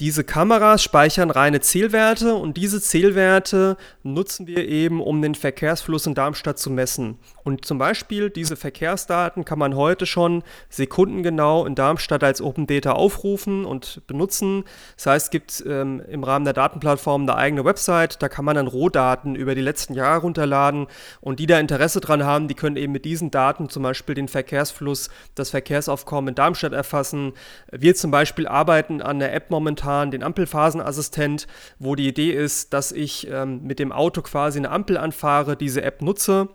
diese Kameras speichern reine Zählwerte und diese Zählwerte nutzen wir eben, um den Verkehrsfluss in Darmstadt zu messen. Und zum Beispiel diese Verkehrsdaten kann man heute schon sekundengenau in Darmstadt als Open Data aufrufen und benutzen. Das heißt, es gibt ähm, im Rahmen der Datenplattform eine eigene Website, da kann man dann Rohdaten über die letzten Jahre runterladen und die da Interesse dran haben, die können eben mit diesen Daten zum Beispiel den Verkehrsfluss, das Verkehrsaufkommen in Darmstadt erfassen. Wir zum Beispiel arbeiten an der App momentan, den Ampelphasenassistent, wo die Idee ist, dass ich ähm, mit dem Auto quasi eine Ampel anfahre, diese App nutze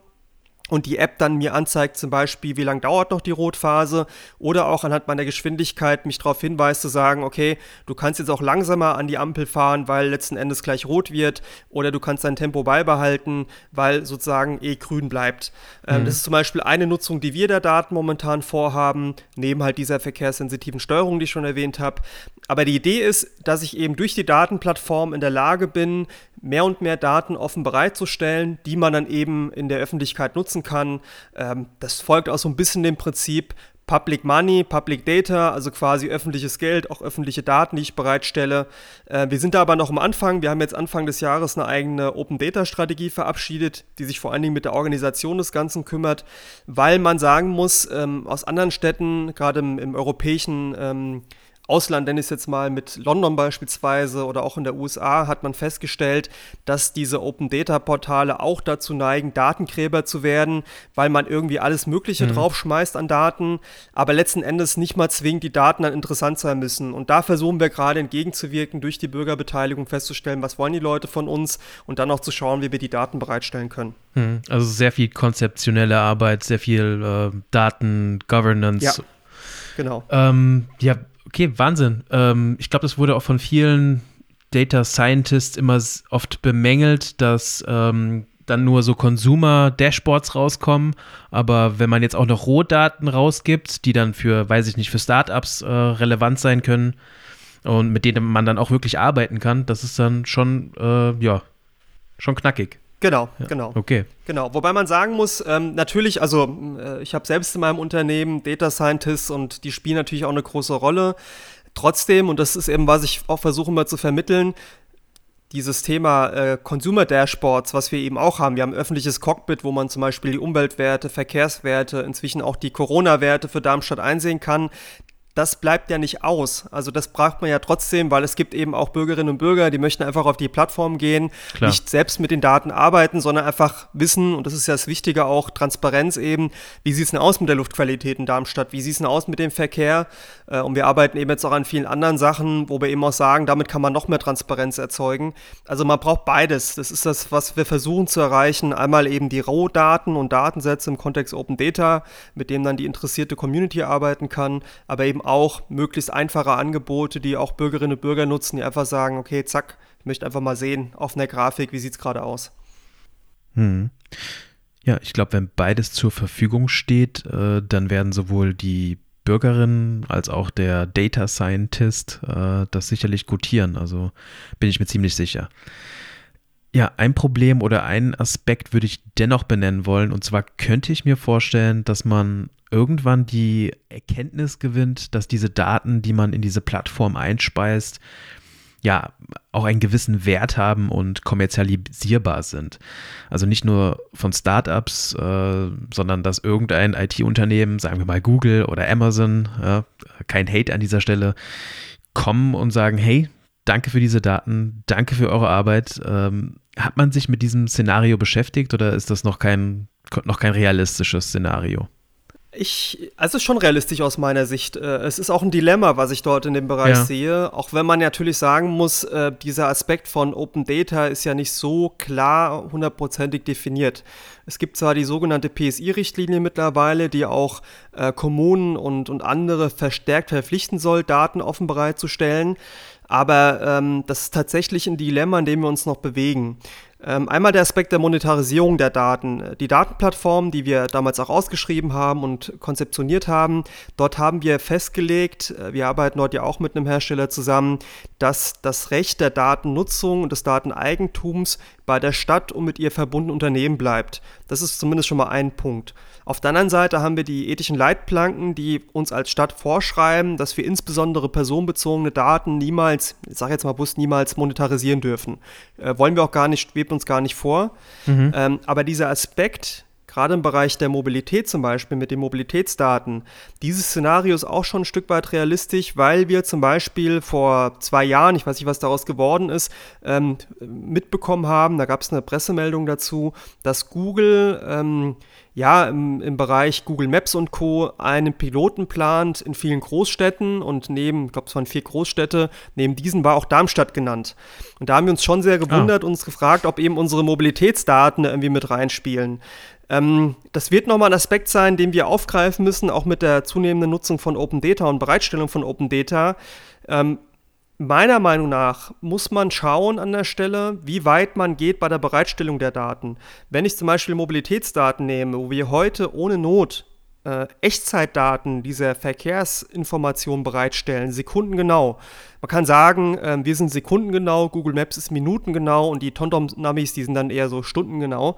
und die App dann mir anzeigt zum Beispiel, wie lange dauert noch die Rotphase oder auch anhand meiner Geschwindigkeit mich darauf hinweist zu sagen, okay, du kannst jetzt auch langsamer an die Ampel fahren, weil letzten Endes gleich rot wird oder du kannst dein Tempo beibehalten, weil sozusagen eh grün bleibt. Ähm, mhm. das ist zum Beispiel eine Nutzung, die wir der Daten momentan vorhaben, neben halt dieser verkehrssensitiven Steuerung, die ich schon erwähnt habe. Aber die Idee ist, dass ich eben durch die Datenplattform in der Lage bin, mehr und mehr Daten offen bereitzustellen, die man dann eben in der Öffentlichkeit nutzen kann. Ähm, das folgt auch so ein bisschen dem Prinzip Public Money, Public Data, also quasi öffentliches Geld, auch öffentliche Daten, die ich bereitstelle. Äh, wir sind da aber noch am Anfang. Wir haben jetzt Anfang des Jahres eine eigene Open Data Strategie verabschiedet, die sich vor allen Dingen mit der Organisation des Ganzen kümmert, weil man sagen muss, ähm, aus anderen Städten, gerade im, im europäischen ähm, Ausland, nenne ich es jetzt mal, mit London beispielsweise oder auch in der USA, hat man festgestellt, dass diese Open Data Portale auch dazu neigen, Datengräber zu werden, weil man irgendwie alles Mögliche mhm. draufschmeißt an Daten, aber letzten Endes nicht mal zwingend die Daten dann interessant sein müssen. Und da versuchen wir gerade entgegenzuwirken, durch die Bürgerbeteiligung festzustellen, was wollen die Leute von uns und dann auch zu schauen, wie wir die Daten bereitstellen können. Mhm. Also sehr viel konzeptionelle Arbeit, sehr viel äh, Daten, Governance. Ja. Genau. Ähm, ja, okay, Wahnsinn. Ähm, ich glaube, das wurde auch von vielen Data Scientists immer oft bemängelt, dass ähm, dann nur so Consumer-Dashboards rauskommen. Aber wenn man jetzt auch noch Rohdaten rausgibt, die dann für, weiß ich nicht, für Startups äh, relevant sein können und mit denen man dann auch wirklich arbeiten kann, das ist dann schon, äh, ja, schon knackig. Genau, ja. genau. Okay. Genau. Wobei man sagen muss, ähm, natürlich, also äh, ich habe selbst in meinem Unternehmen Data Scientists und die spielen natürlich auch eine große Rolle. Trotzdem, und das ist eben, was ich auch versuche mal zu vermitteln, dieses Thema äh, Consumer Dashboards, was wir eben auch haben. Wir haben ein öffentliches Cockpit, wo man zum Beispiel die Umweltwerte, Verkehrswerte, inzwischen auch die Corona-Werte für Darmstadt einsehen kann das bleibt ja nicht aus. Also das braucht man ja trotzdem, weil es gibt eben auch Bürgerinnen und Bürger, die möchten einfach auf die Plattform gehen, Klar. nicht selbst mit den Daten arbeiten, sondern einfach wissen, und das ist ja das Wichtige auch, Transparenz eben, wie sieht es denn aus mit der Luftqualität in Darmstadt, wie sieht es denn aus mit dem Verkehr äh, und wir arbeiten eben jetzt auch an vielen anderen Sachen, wo wir eben auch sagen, damit kann man noch mehr Transparenz erzeugen. Also man braucht beides. Das ist das, was wir versuchen zu erreichen. Einmal eben die Rohdaten und Datensätze im Kontext Open Data, mit dem dann die interessierte Community arbeiten kann, aber eben auch möglichst einfache Angebote, die auch Bürgerinnen und Bürger nutzen, die einfach sagen, okay, zack, ich möchte einfach mal sehen auf einer Grafik, wie sieht es gerade aus. Hm. Ja, ich glaube, wenn beides zur Verfügung steht, äh, dann werden sowohl die Bürgerinnen als auch der Data Scientist äh, das sicherlich gutieren. Also bin ich mir ziemlich sicher. Ja, ein Problem oder einen Aspekt würde ich dennoch benennen wollen. Und zwar könnte ich mir vorstellen, dass man irgendwann die Erkenntnis gewinnt, dass diese Daten, die man in diese Plattform einspeist, ja, auch einen gewissen Wert haben und kommerzialisierbar sind. Also nicht nur von Startups, äh, sondern dass irgendein IT-Unternehmen, sagen wir mal Google oder Amazon, ja, kein Hate an dieser Stelle, kommen und sagen, hey, danke für diese Daten, danke für eure Arbeit. Ähm, hat man sich mit diesem Szenario beschäftigt oder ist das noch kein, noch kein realistisches Szenario? Ich, also schon realistisch aus meiner Sicht. Äh, es ist auch ein Dilemma, was ich dort in dem Bereich ja. sehe. Auch wenn man natürlich sagen muss, äh, dieser Aspekt von Open Data ist ja nicht so klar hundertprozentig definiert. Es gibt zwar die sogenannte PSI-Richtlinie mittlerweile, die auch äh, Kommunen und, und andere verstärkt verpflichten soll, Daten offen bereitzustellen. Aber ähm, das ist tatsächlich ein Dilemma, in dem wir uns noch bewegen. Ähm, einmal der Aspekt der Monetarisierung der Daten. Die Datenplattform, die wir damals auch ausgeschrieben haben und konzeptioniert haben, dort haben wir festgelegt, äh, wir arbeiten dort ja auch mit einem Hersteller zusammen, dass das Recht der Datennutzung und des Dateneigentums bei der Stadt und mit ihr verbundenen Unternehmen bleibt. Das ist zumindest schon mal ein Punkt. Auf der anderen Seite haben wir die ethischen Leitplanken, die uns als Stadt vorschreiben, dass wir insbesondere personenbezogene Daten niemals, ich sage jetzt mal bewusst, niemals monetarisieren dürfen. Äh, wollen wir auch gar nicht, schwebt uns gar nicht vor. Mhm. Ähm, aber dieser Aspekt, gerade im Bereich der Mobilität zum Beispiel mit den Mobilitätsdaten, dieses Szenario ist auch schon ein Stück weit realistisch, weil wir zum Beispiel vor zwei Jahren, ich weiß nicht, was daraus geworden ist, ähm, mitbekommen haben, da gab es eine Pressemeldung dazu, dass Google ähm, ja, im, im Bereich Google Maps und Co. einen Piloten plant in vielen Großstädten und neben, ich glaube, es waren vier Großstädte, neben diesen war auch Darmstadt genannt. Und da haben wir uns schon sehr gewundert, ah. uns gefragt, ob eben unsere Mobilitätsdaten irgendwie mit reinspielen. Ähm, das wird nochmal ein Aspekt sein, den wir aufgreifen müssen, auch mit der zunehmenden Nutzung von Open Data und Bereitstellung von Open Data. Ähm, meiner Meinung nach muss man schauen an der Stelle, wie weit man geht bei der Bereitstellung der Daten. Wenn ich zum Beispiel Mobilitätsdaten nehme, wo wir heute ohne Not äh, Echtzeitdaten dieser Verkehrsinformationen bereitstellen, sekundengenau. Man kann sagen, äh, wir sind sekundengenau, Google Maps ist minutengenau und die TomTom-Navis, die sind dann eher so stundengenau.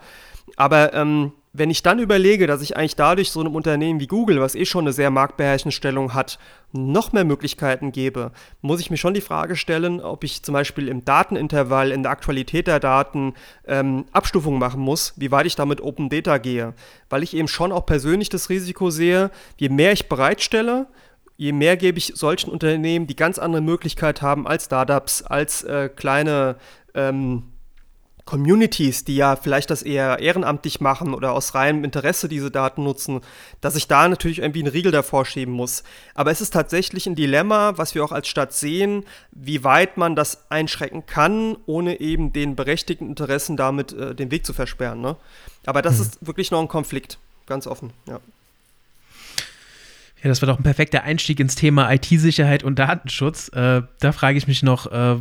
Aber ähm, wenn ich dann überlege, dass ich eigentlich dadurch so einem Unternehmen wie Google, was eh schon eine sehr marktbeherrschende Stellung hat, noch mehr Möglichkeiten gebe, muss ich mir schon die Frage stellen, ob ich zum Beispiel im Datenintervall, in der Aktualität der Daten ähm, Abstufungen machen muss, wie weit ich da mit Open Data gehe. Weil ich eben schon auch persönlich das Risiko sehe, je mehr ich bereitstelle, je mehr gebe ich solchen Unternehmen, die ganz andere Möglichkeit haben als Startups, als äh, kleine ähm, Communities, die ja vielleicht das eher ehrenamtlich machen oder aus reinem Interesse diese Daten nutzen, dass ich da natürlich irgendwie einen Riegel davor schieben muss. Aber es ist tatsächlich ein Dilemma, was wir auch als Stadt sehen, wie weit man das einschränken kann, ohne eben den berechtigten Interessen damit äh, den Weg zu versperren. Ne? Aber das mhm. ist wirklich noch ein Konflikt, ganz offen, ja. Ja, das war doch ein perfekter Einstieg ins Thema IT-Sicherheit und Datenschutz. Äh, da frage ich mich noch, äh,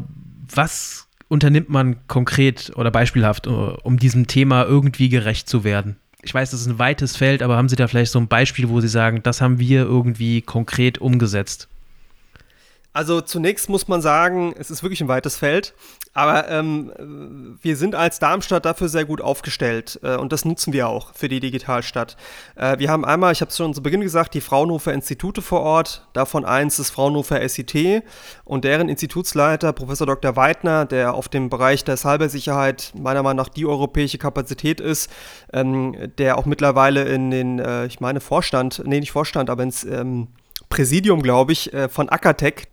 was unternimmt man konkret oder beispielhaft, äh, um diesem Thema irgendwie gerecht zu werden? Ich weiß, das ist ein weites Feld, aber haben Sie da vielleicht so ein Beispiel, wo Sie sagen, das haben wir irgendwie konkret umgesetzt? Also zunächst muss man sagen, es ist wirklich ein weites Feld, aber ähm, wir sind als Darmstadt dafür sehr gut aufgestellt äh, und das nutzen wir auch für die Digitalstadt. Äh, wir haben einmal, ich habe es schon zu Beginn gesagt, die Fraunhofer Institute vor Ort, davon eins ist Fraunhofer SIT und deren Institutsleiter, Professor Dr. Weidner, der auf dem Bereich der Cybersicherheit meiner Meinung nach die europäische Kapazität ist, ähm, der auch mittlerweile in den, äh, ich meine Vorstand, nee nicht Vorstand, aber ins ähm, Präsidium, glaube ich, äh, von Ackertech,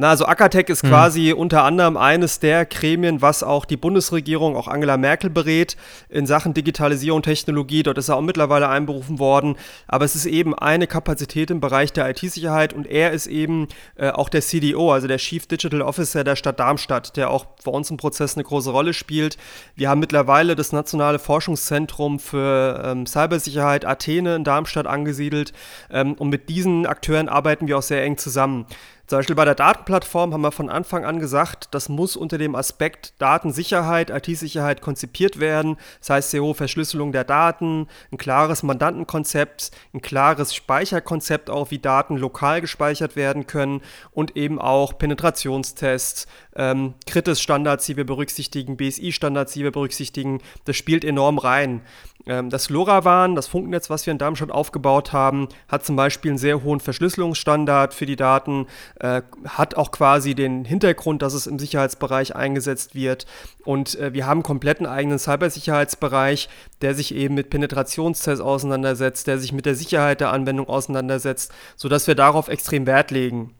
na, also Ackertech ist mhm. quasi unter anderem eines der Gremien, was auch die Bundesregierung, auch Angela Merkel berät in Sachen Digitalisierung und Technologie. Dort ist er auch mittlerweile einberufen worden. Aber es ist eben eine Kapazität im Bereich der IT-Sicherheit und er ist eben äh, auch der CDO, also der Chief Digital Officer der Stadt Darmstadt, der auch bei uns im Prozess eine große Rolle spielt. Wir haben mittlerweile das Nationale Forschungszentrum für ähm, Cybersicherheit Athene in Darmstadt angesiedelt ähm, und mit diesen Akteuren arbeiten wir auch sehr eng zusammen. Zum Beispiel bei der Datenplattform haben wir von Anfang an gesagt, das muss unter dem Aspekt Datensicherheit, IT-Sicherheit konzipiert werden. Das heißt, sehr hohe Verschlüsselung der Daten, ein klares Mandantenkonzept, ein klares Speicherkonzept auch, wie Daten lokal gespeichert werden können und eben auch Penetrationstests, ähm, Kritis-Standards, die wir berücksichtigen, BSI-Standards, die wir berücksichtigen. Das spielt enorm rein. Ähm, das LoRaWAN, das Funknetz, was wir in Darmstadt aufgebaut haben, hat zum Beispiel einen sehr hohen Verschlüsselungsstandard für die Daten, äh, hat auch quasi den Hintergrund, dass es im Sicherheitsbereich eingesetzt wird. Und äh, wir haben einen kompletten eigenen Cybersicherheitsbereich, der sich eben mit Penetrationstests auseinandersetzt, der sich mit der Sicherheit der Anwendung auseinandersetzt, sodass wir darauf extrem Wert legen.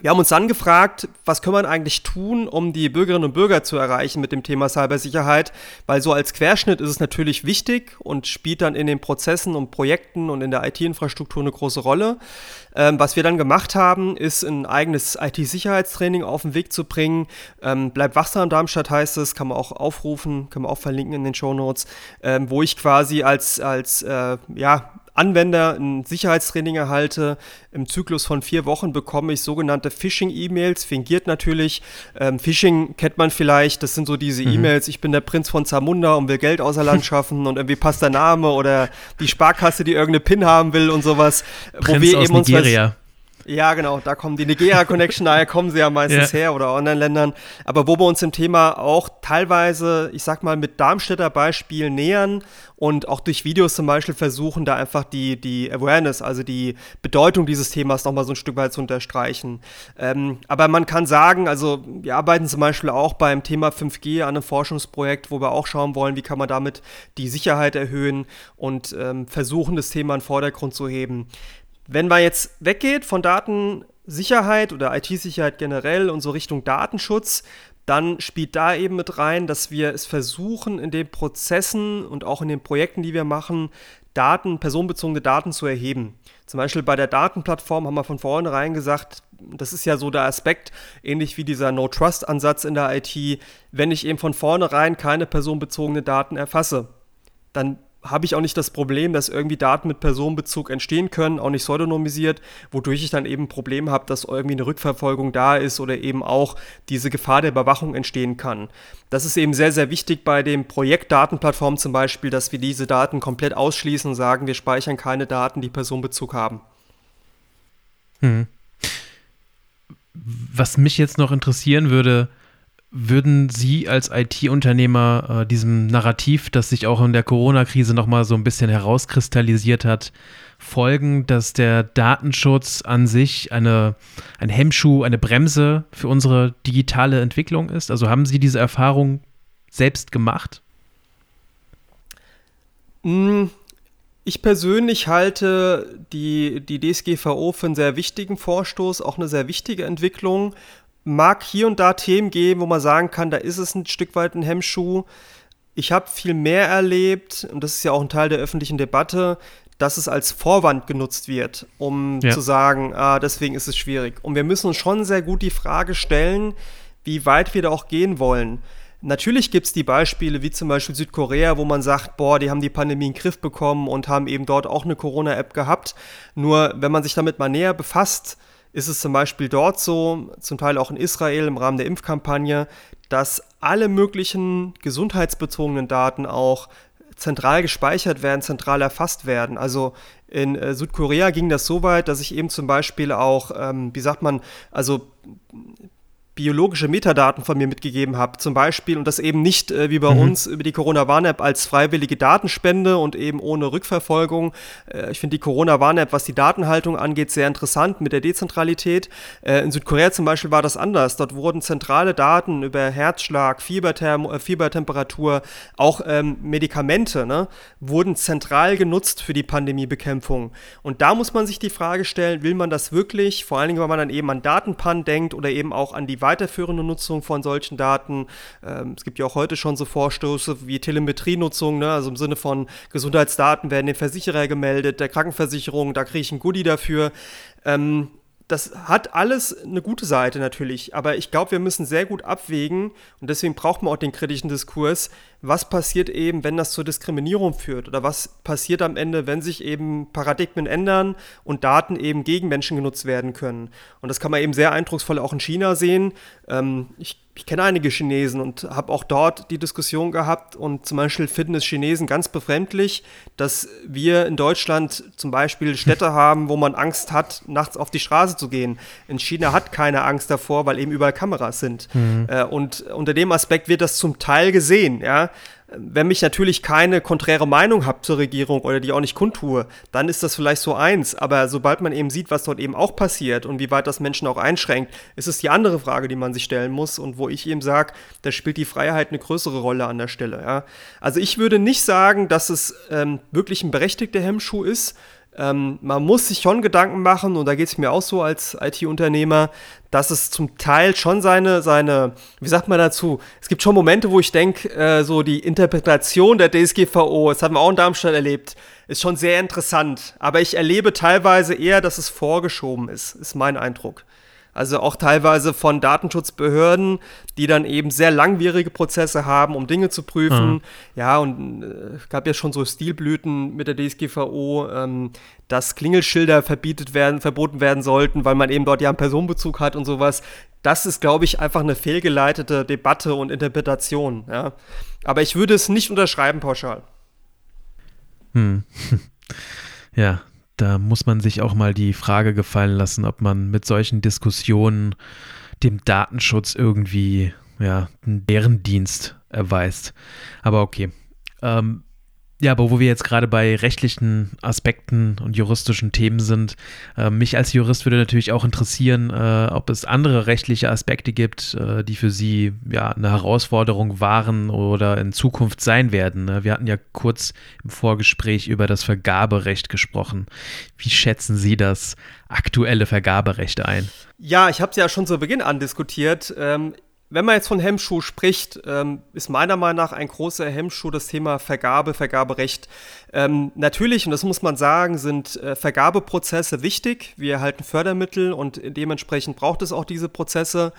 Wir haben uns dann gefragt, was kann man eigentlich tun, um die Bürgerinnen und Bürger zu erreichen mit dem Thema Cybersicherheit, weil so als Querschnitt ist es natürlich wichtig und spielt dann in den Prozessen und Projekten und in der IT-Infrastruktur eine große Rolle. Ähm, was wir dann gemacht haben, ist ein eigenes IT-Sicherheitstraining auf den Weg zu bringen. Ähm, Bleib wachsam Darmstadt heißt es, kann man auch aufrufen, kann man auch verlinken in den Show Notes, ähm, wo ich quasi als, als äh, ja, Anwender ein Sicherheitstraining erhalte. Im Zyklus von vier Wochen bekomme ich sogenannte Phishing-E-Mails, fingiert natürlich. Ähm, Phishing kennt man vielleicht, das sind so diese mhm. E-Mails, ich bin der Prinz von Zamunda und will Geld außer Land schaffen und irgendwie passt der Name oder die Sparkasse, die irgendeine PIN haben will und sowas. Prinz wo wir aus eben Nigeria. Uns ja, genau, da kommen die Nigeria Connection, daher kommen sie ja meistens ja. her oder Online-Ländern. Aber wo wir uns dem Thema auch teilweise, ich sag mal, mit Darmstädter Beispiel nähern und auch durch Videos zum Beispiel versuchen, da einfach die, die Awareness, also die Bedeutung dieses Themas nochmal so ein Stück weit zu unterstreichen. Ähm, aber man kann sagen, also wir arbeiten zum Beispiel auch beim Thema 5G an einem Forschungsprojekt, wo wir auch schauen wollen, wie kann man damit die Sicherheit erhöhen und ähm, versuchen, das Thema in den Vordergrund zu heben. Wenn man jetzt weggeht von Datensicherheit oder IT-Sicherheit generell und so Richtung Datenschutz, dann spielt da eben mit rein, dass wir es versuchen, in den Prozessen und auch in den Projekten, die wir machen, Daten, personenbezogene Daten zu erheben. Zum Beispiel bei der Datenplattform haben wir von vornherein gesagt, das ist ja so der Aspekt, ähnlich wie dieser No-Trust-Ansatz in der IT, wenn ich eben von vornherein keine personenbezogene Daten erfasse, dann habe ich auch nicht das Problem, dass irgendwie Daten mit Personenbezug entstehen können, auch nicht pseudonymisiert, wodurch ich dann eben ein Problem habe, dass irgendwie eine Rückverfolgung da ist oder eben auch diese Gefahr der Überwachung entstehen kann. Das ist eben sehr, sehr wichtig bei dem Projekt Datenplattform zum Beispiel, dass wir diese Daten komplett ausschließen und sagen, wir speichern keine Daten, die Personenbezug haben. Hm. Was mich jetzt noch interessieren würde, würden Sie als IT-Unternehmer äh, diesem Narrativ, das sich auch in der Corona-Krise nochmal so ein bisschen herauskristallisiert hat, folgen, dass der Datenschutz an sich eine, ein Hemmschuh, eine Bremse für unsere digitale Entwicklung ist? Also haben Sie diese Erfahrung selbst gemacht? Mm, Ich persönlich halte die, die DSGVO für einen sehr wichtigen Vorstoß, auch eine sehr wichtige Entwicklung. Mag hier und da Themen geben, wo man sagen kann, da ist es ein Stück weit ein Hemmschuh. Ich habe viel mehr erlebt, und das ist ja auch ein Teil der öffentlichen Debatte, dass es als Vorwand genutzt wird, um ja. zu sagen, ah, deswegen ist es schwierig. Und wir müssen uns schon sehr gut die Frage stellen, wie weit wir da auch gehen wollen. Natürlich gibt es die Beispiele wie zum Beispiel Südkorea, wo man sagt, boah, die haben die Pandemie in den Griff bekommen und haben eben dort auch eine Corona-App gehabt. Nur wenn man sich damit mal näher befasst, ist es zum Beispiel dort so, zum Teil auch in Israel im Rahmen der Impfkampagne, dass alle möglichen gesundheitsbezogenen Daten auch zentral gespeichert werden, zentral erfasst werden. Also in äh, Südkorea ging das so weit, dass ich eben zum Beispiel auch, ähm, wie sagt man, also biologische Metadaten von mir mitgegeben habe, zum Beispiel, und das eben nicht äh, wie bei mhm. uns über die Corona-Warn-App als freiwillige Datenspende und eben ohne Rückverfolgung. Äh, ich finde die Corona-Warn-App, was die Datenhaltung angeht, sehr interessant mit der Dezentralität. Äh, in Südkorea zum Beispiel war das anders. Dort wurden zentrale Daten über Herzschlag, Fiebertherm äh, Fiebertemperatur, auch ähm, Medikamente, ne, wurden zentral genutzt für die Pandemiebekämpfung. Und da muss man sich die Frage stellen, will man das wirklich, vor allen Dingen, wenn man dann eben an Datenpan denkt oder eben auch an die weiterführende Nutzung von solchen Daten. Ähm, es gibt ja auch heute schon so Vorstöße wie Telemetrienutzung, ne? also im Sinne von Gesundheitsdaten werden dem Versicherer gemeldet, der Krankenversicherung, da kriege ich ein Goodie dafür. Ähm, das hat alles eine gute Seite natürlich, aber ich glaube, wir müssen sehr gut abwägen und deswegen braucht man auch den kritischen Diskurs. Was passiert eben, wenn das zur Diskriminierung führt oder was passiert am Ende, wenn sich eben Paradigmen ändern und Daten eben gegen Menschen genutzt werden können? Und das kann man eben sehr eindrucksvoll auch in China sehen. Ähm, ich ich kenne einige Chinesen und habe auch dort die Diskussion gehabt und zum Beispiel finden es Chinesen ganz befremdlich, dass wir in Deutschland zum Beispiel Städte haben, wo man Angst hat, nachts auf die Straße zu gehen. In China hat keine Angst davor, weil eben überall Kameras sind. Mhm. Äh, und unter dem Aspekt wird das zum Teil gesehen, ja wenn ich natürlich keine konträre Meinung habe zur Regierung oder die auch nicht kundtue, dann ist das vielleicht so eins. Aber sobald man eben sieht, was dort eben auch passiert und wie weit das Menschen auch einschränkt, ist es die andere Frage, die man sich stellen muss und wo ich eben sage, da spielt die Freiheit eine größere Rolle an der Stelle. Ja. Also ich würde nicht sagen, dass es ähm, wirklich ein berechtigter Hemmschuh ist, ähm, man muss sich schon Gedanken machen, und da geht es mir auch so als IT-Unternehmer, dass es zum Teil schon seine, seine, wie sagt man dazu, es gibt schon Momente, wo ich denke, äh, so die Interpretation der DSGVO, das haben wir auch in Darmstadt erlebt, ist schon sehr interessant. Aber ich erlebe teilweise eher, dass es vorgeschoben ist, ist mein Eindruck. Also auch teilweise von Datenschutzbehörden, die dann eben sehr langwierige Prozesse haben, um Dinge zu prüfen. Mhm. Ja, und es äh, gab ja schon so Stilblüten mit der DSGVO, ähm, dass Klingelschilder verbietet werden, verboten werden sollten, weil man eben dort ja einen Personenbezug hat und sowas. Das ist, glaube ich, einfach eine fehlgeleitete Debatte und Interpretation. Ja. Aber ich würde es nicht unterschreiben pauschal. Hm. Ja, da muss man sich auch mal die Frage gefallen lassen, ob man mit solchen Diskussionen dem Datenschutz irgendwie ja, einen Bärendienst erweist. Aber okay. Ähm, ja, aber wo wir jetzt gerade bei rechtlichen Aspekten und juristischen Themen sind, äh, mich als Jurist würde natürlich auch interessieren, äh, ob es andere rechtliche Aspekte gibt, äh, die für Sie ja eine Herausforderung waren oder in Zukunft sein werden. Ne? Wir hatten ja kurz im Vorgespräch über das Vergaberecht gesprochen. Wie schätzen Sie das aktuelle Vergaberecht ein? Ja, ich habe es ja schon zu Beginn andiskutiert. Ähm, wenn man jetzt von Hemmschuh spricht, ähm, ist meiner Meinung nach ein großer Hemmschuh das Thema Vergabe, Vergaberecht. Ähm, natürlich, und das muss man sagen, sind äh, Vergabeprozesse wichtig. Wir erhalten Fördermittel und dementsprechend braucht es auch diese Prozesse.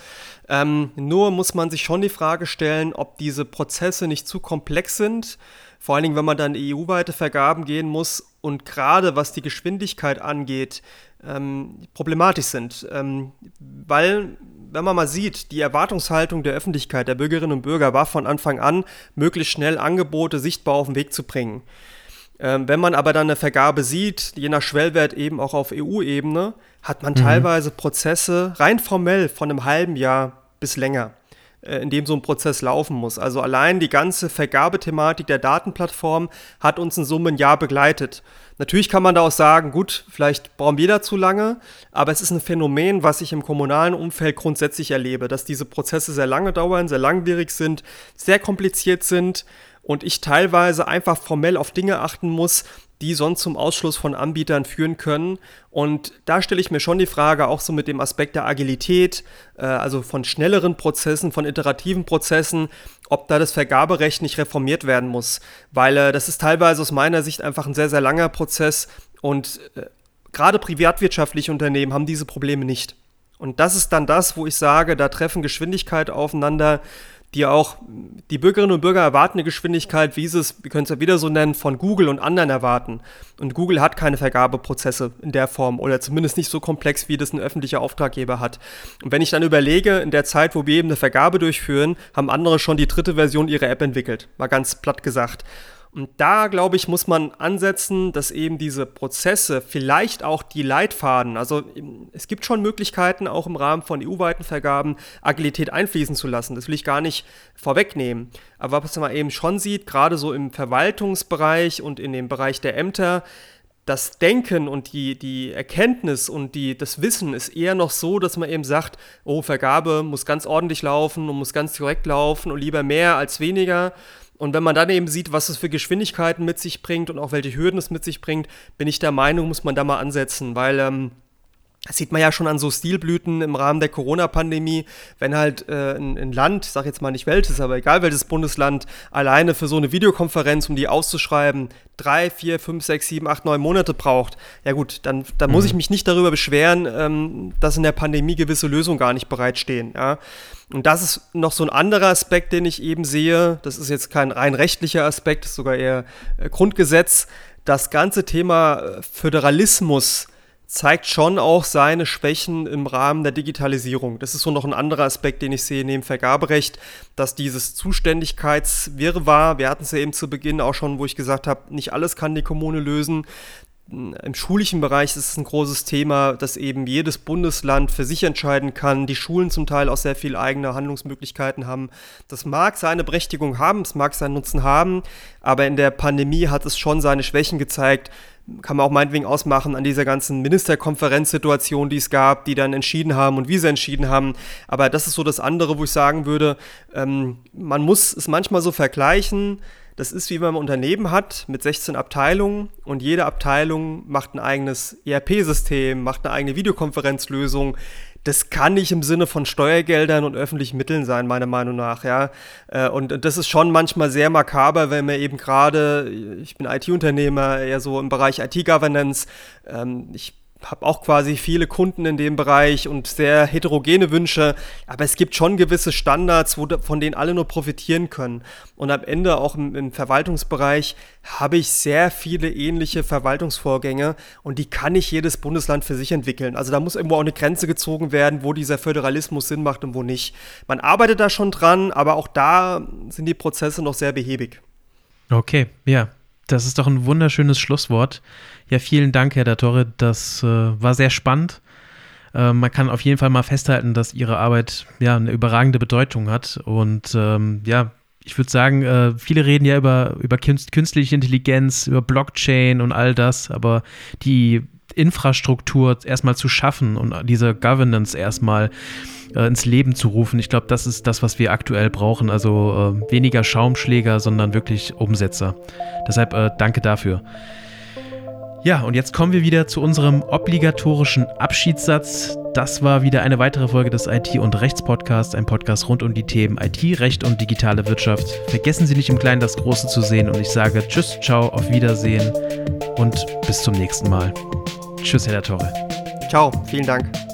Ähm, nur muss man sich schon die Frage stellen, ob diese Prozesse nicht zu komplex sind. Vor allen Dingen, wenn man dann EU-weite Vergaben gehen muss und gerade was die Geschwindigkeit angeht, ähm, problematisch sind. Ähm, weil wenn man mal sieht, die Erwartungshaltung der Öffentlichkeit, der Bürgerinnen und Bürger war von Anfang an, möglichst schnell Angebote sichtbar auf den Weg zu bringen. Ähm, wenn man aber dann eine Vergabe sieht, je nach Schwellwert eben auch auf EU-Ebene, hat man mhm. teilweise Prozesse rein formell von einem halben Jahr bis länger. Äh, in dem so ein Prozess laufen muss. Also allein die ganze Vergabethematik der Datenplattform hat uns in Summe ein Jahr begleitet. Natürlich kann man da auch sagen, gut, vielleicht brauchen wir da zu lange, aber es ist ein Phänomen, was ich im kommunalen Umfeld grundsätzlich erlebe, dass diese Prozesse sehr lange dauern, sehr langwierig sind, sehr kompliziert sind und ich teilweise einfach formell auf Dinge achten muss, die sonst zum Ausschluss von Anbietern führen können. Und da stelle ich mir schon die Frage, auch so mit dem Aspekt der Agilität, äh, also von schnelleren Prozessen, von iterativen Prozessen, ob da das Vergaberecht nicht reformiert werden muss. Weil äh, das ist teilweise aus meiner Sicht einfach ein sehr, sehr langer Prozess und äh, gerade privatwirtschaftliche Unternehmen haben diese Probleme nicht. Und das ist dann das, wo ich sage, da treffen Geschwindigkeit aufeinander, die auch, die Bürgerinnen und Bürger erwarten eine Geschwindigkeit, wie sie es, wir können es ja wieder so nennen, von Google und anderen erwarten. Und Google hat keine Vergabeprozesse in der Form oder zumindest nicht so komplex, wie das ein öffentlicher Auftraggeber hat. Und wenn ich dann überlege, in der Zeit, wo wir eben eine Vergabe durchführen, haben andere schon die dritte Version ihrer App entwickelt. Mal ganz platt gesagt. Und da, glaube ich, muss man ansetzen, dass eben diese Prozesse, vielleicht auch die Leitfaden, also es gibt schon Möglichkeiten, auch im Rahmen von EU-weiten Vergaben Agilität einfließen zu lassen. Das will ich gar nicht vorwegnehmen. Aber was man eben schon sieht, gerade so im Verwaltungsbereich und in dem Bereich der Ämter, das Denken und die, die Erkenntnis und die, das Wissen ist eher noch so, dass man eben sagt, oh, Vergabe muss ganz ordentlich laufen und muss ganz korrekt laufen und lieber mehr als weniger. Und wenn man dann eben sieht, was es für Geschwindigkeiten mit sich bringt und auch welche Hürden es mit sich bringt, bin ich der Meinung, muss man da mal ansetzen, weil ähm, das sieht man ja schon an so Stilblüten im Rahmen der Corona-Pandemie, wenn halt äh, ein, ein, Land, ich sag jetzt mal nicht welches, aber egal welches Bundesland, alleine für so eine Videokonferenz, um die auszuschreiben, drei, vier, fünf, sechs, sieben, acht, neun Monate braucht, ja gut, dann, dann mhm. muss ich mich nicht darüber beschweren, ähm, dass in der Pandemie gewisse Lösungen gar nicht bereitstehen. Ja? Und das ist noch so ein anderer Aspekt, den ich eben sehe. Das ist jetzt kein rein rechtlicher Aspekt, sogar eher äh, Grundgesetz. Das ganze Thema äh, Föderalismus zeigt schon auch seine Schwächen im Rahmen der Digitalisierung. Das ist so noch ein anderer Aspekt, den ich sehe neben Vergaberecht, dass dieses Zuständigkeitswirrwarr, wir hatten es ja eben zu Beginn auch schon, wo ich gesagt habe, nicht alles kann die Kommune lösen. Im schulischen Bereich ist es ein großes Thema, dass eben jedes Bundesland für sich entscheiden kann, die Schulen zum Teil auch sehr viel eigene Handlungsmöglichkeiten haben. Das mag seine Berechtigung haben, es mag seinen Nutzen haben, aber in der Pandemie hat es schon seine Schwächen gezeigt, kann man auch meinetwegen ausmachen an dieser ganzen Ministerkonferenzsituation, die es gab, die dann entschieden haben und wie sie entschieden haben. Aber das ist so das andere, wo ich sagen würde, ähm, man muss es manchmal so vergleichen. Das ist wie wenn man ein Unternehmen hat mit 16 Abteilungen und jede Abteilung macht ein eigenes ERP-System, macht eine eigene Videokonferenzlösung das kann nicht im Sinne von Steuergeldern und öffentlichen Mitteln sein, meiner Meinung nach, ja. Äh, und das ist schon manchmal sehr makaber, wenn man eben gerade, ich bin IT-Unternehmer, eher so im Bereich IT-Governance, ähm, ich habe auch quasi viele Kunden in dem Bereich und sehr heterogene Wünsche, aber es gibt schon gewisse Standards, wo, von denen alle nur profitieren können. Und am Ende auch im, im, Verwaltungsbereich habe ich sehr viele ähnliche Verwaltungsvorgänge und die kann nicht jedes Bundesland für sich entwickeln. Also da muss irgendwo auch eine Grenze gezogen werden, wo dieser Föderalismus Sinn macht und wo nicht. Man arbeitet da schon dran, aber auch da sind die Prozesse noch sehr behäbig. Okay, ja, das ist doch ein wunderschönes Schlusswort. Ja, vielen Dank, Herr Datore. Das äh, war sehr spannend. Äh, man kann auf jeden Fall mal festhalten, dass Ihre Arbeit ja eine überragende Bedeutung hat. Und ähm, ja, ich würde sagen, äh, viele reden ja über, über künstliche Intelligenz, über Blockchain und all das, aber die Infrastruktur erstmal zu schaffen und diese Governance erstmal äh, ins Leben zu rufen. Ich glaube, das ist das, was wir aktuell brauchen. Also äh, weniger Schaumschläger, sondern wirklich Umsetzer. Deshalb äh, danke dafür. Ja, und jetzt kommen wir wieder zu unserem obligatorischen Abschiedssatz. Das war wieder eine weitere Folge des IT- und Rechts-Podcasts, ein Podcast rund um die Themen IT, Recht und digitale Wirtschaft. Vergessen Sie nicht im Kleinen das Große zu sehen und ich sage Tschüss, ciao, auf Wiedersehen und bis zum nächsten Mal. Tschüss, Herr Torre. Ciao, vielen Dank.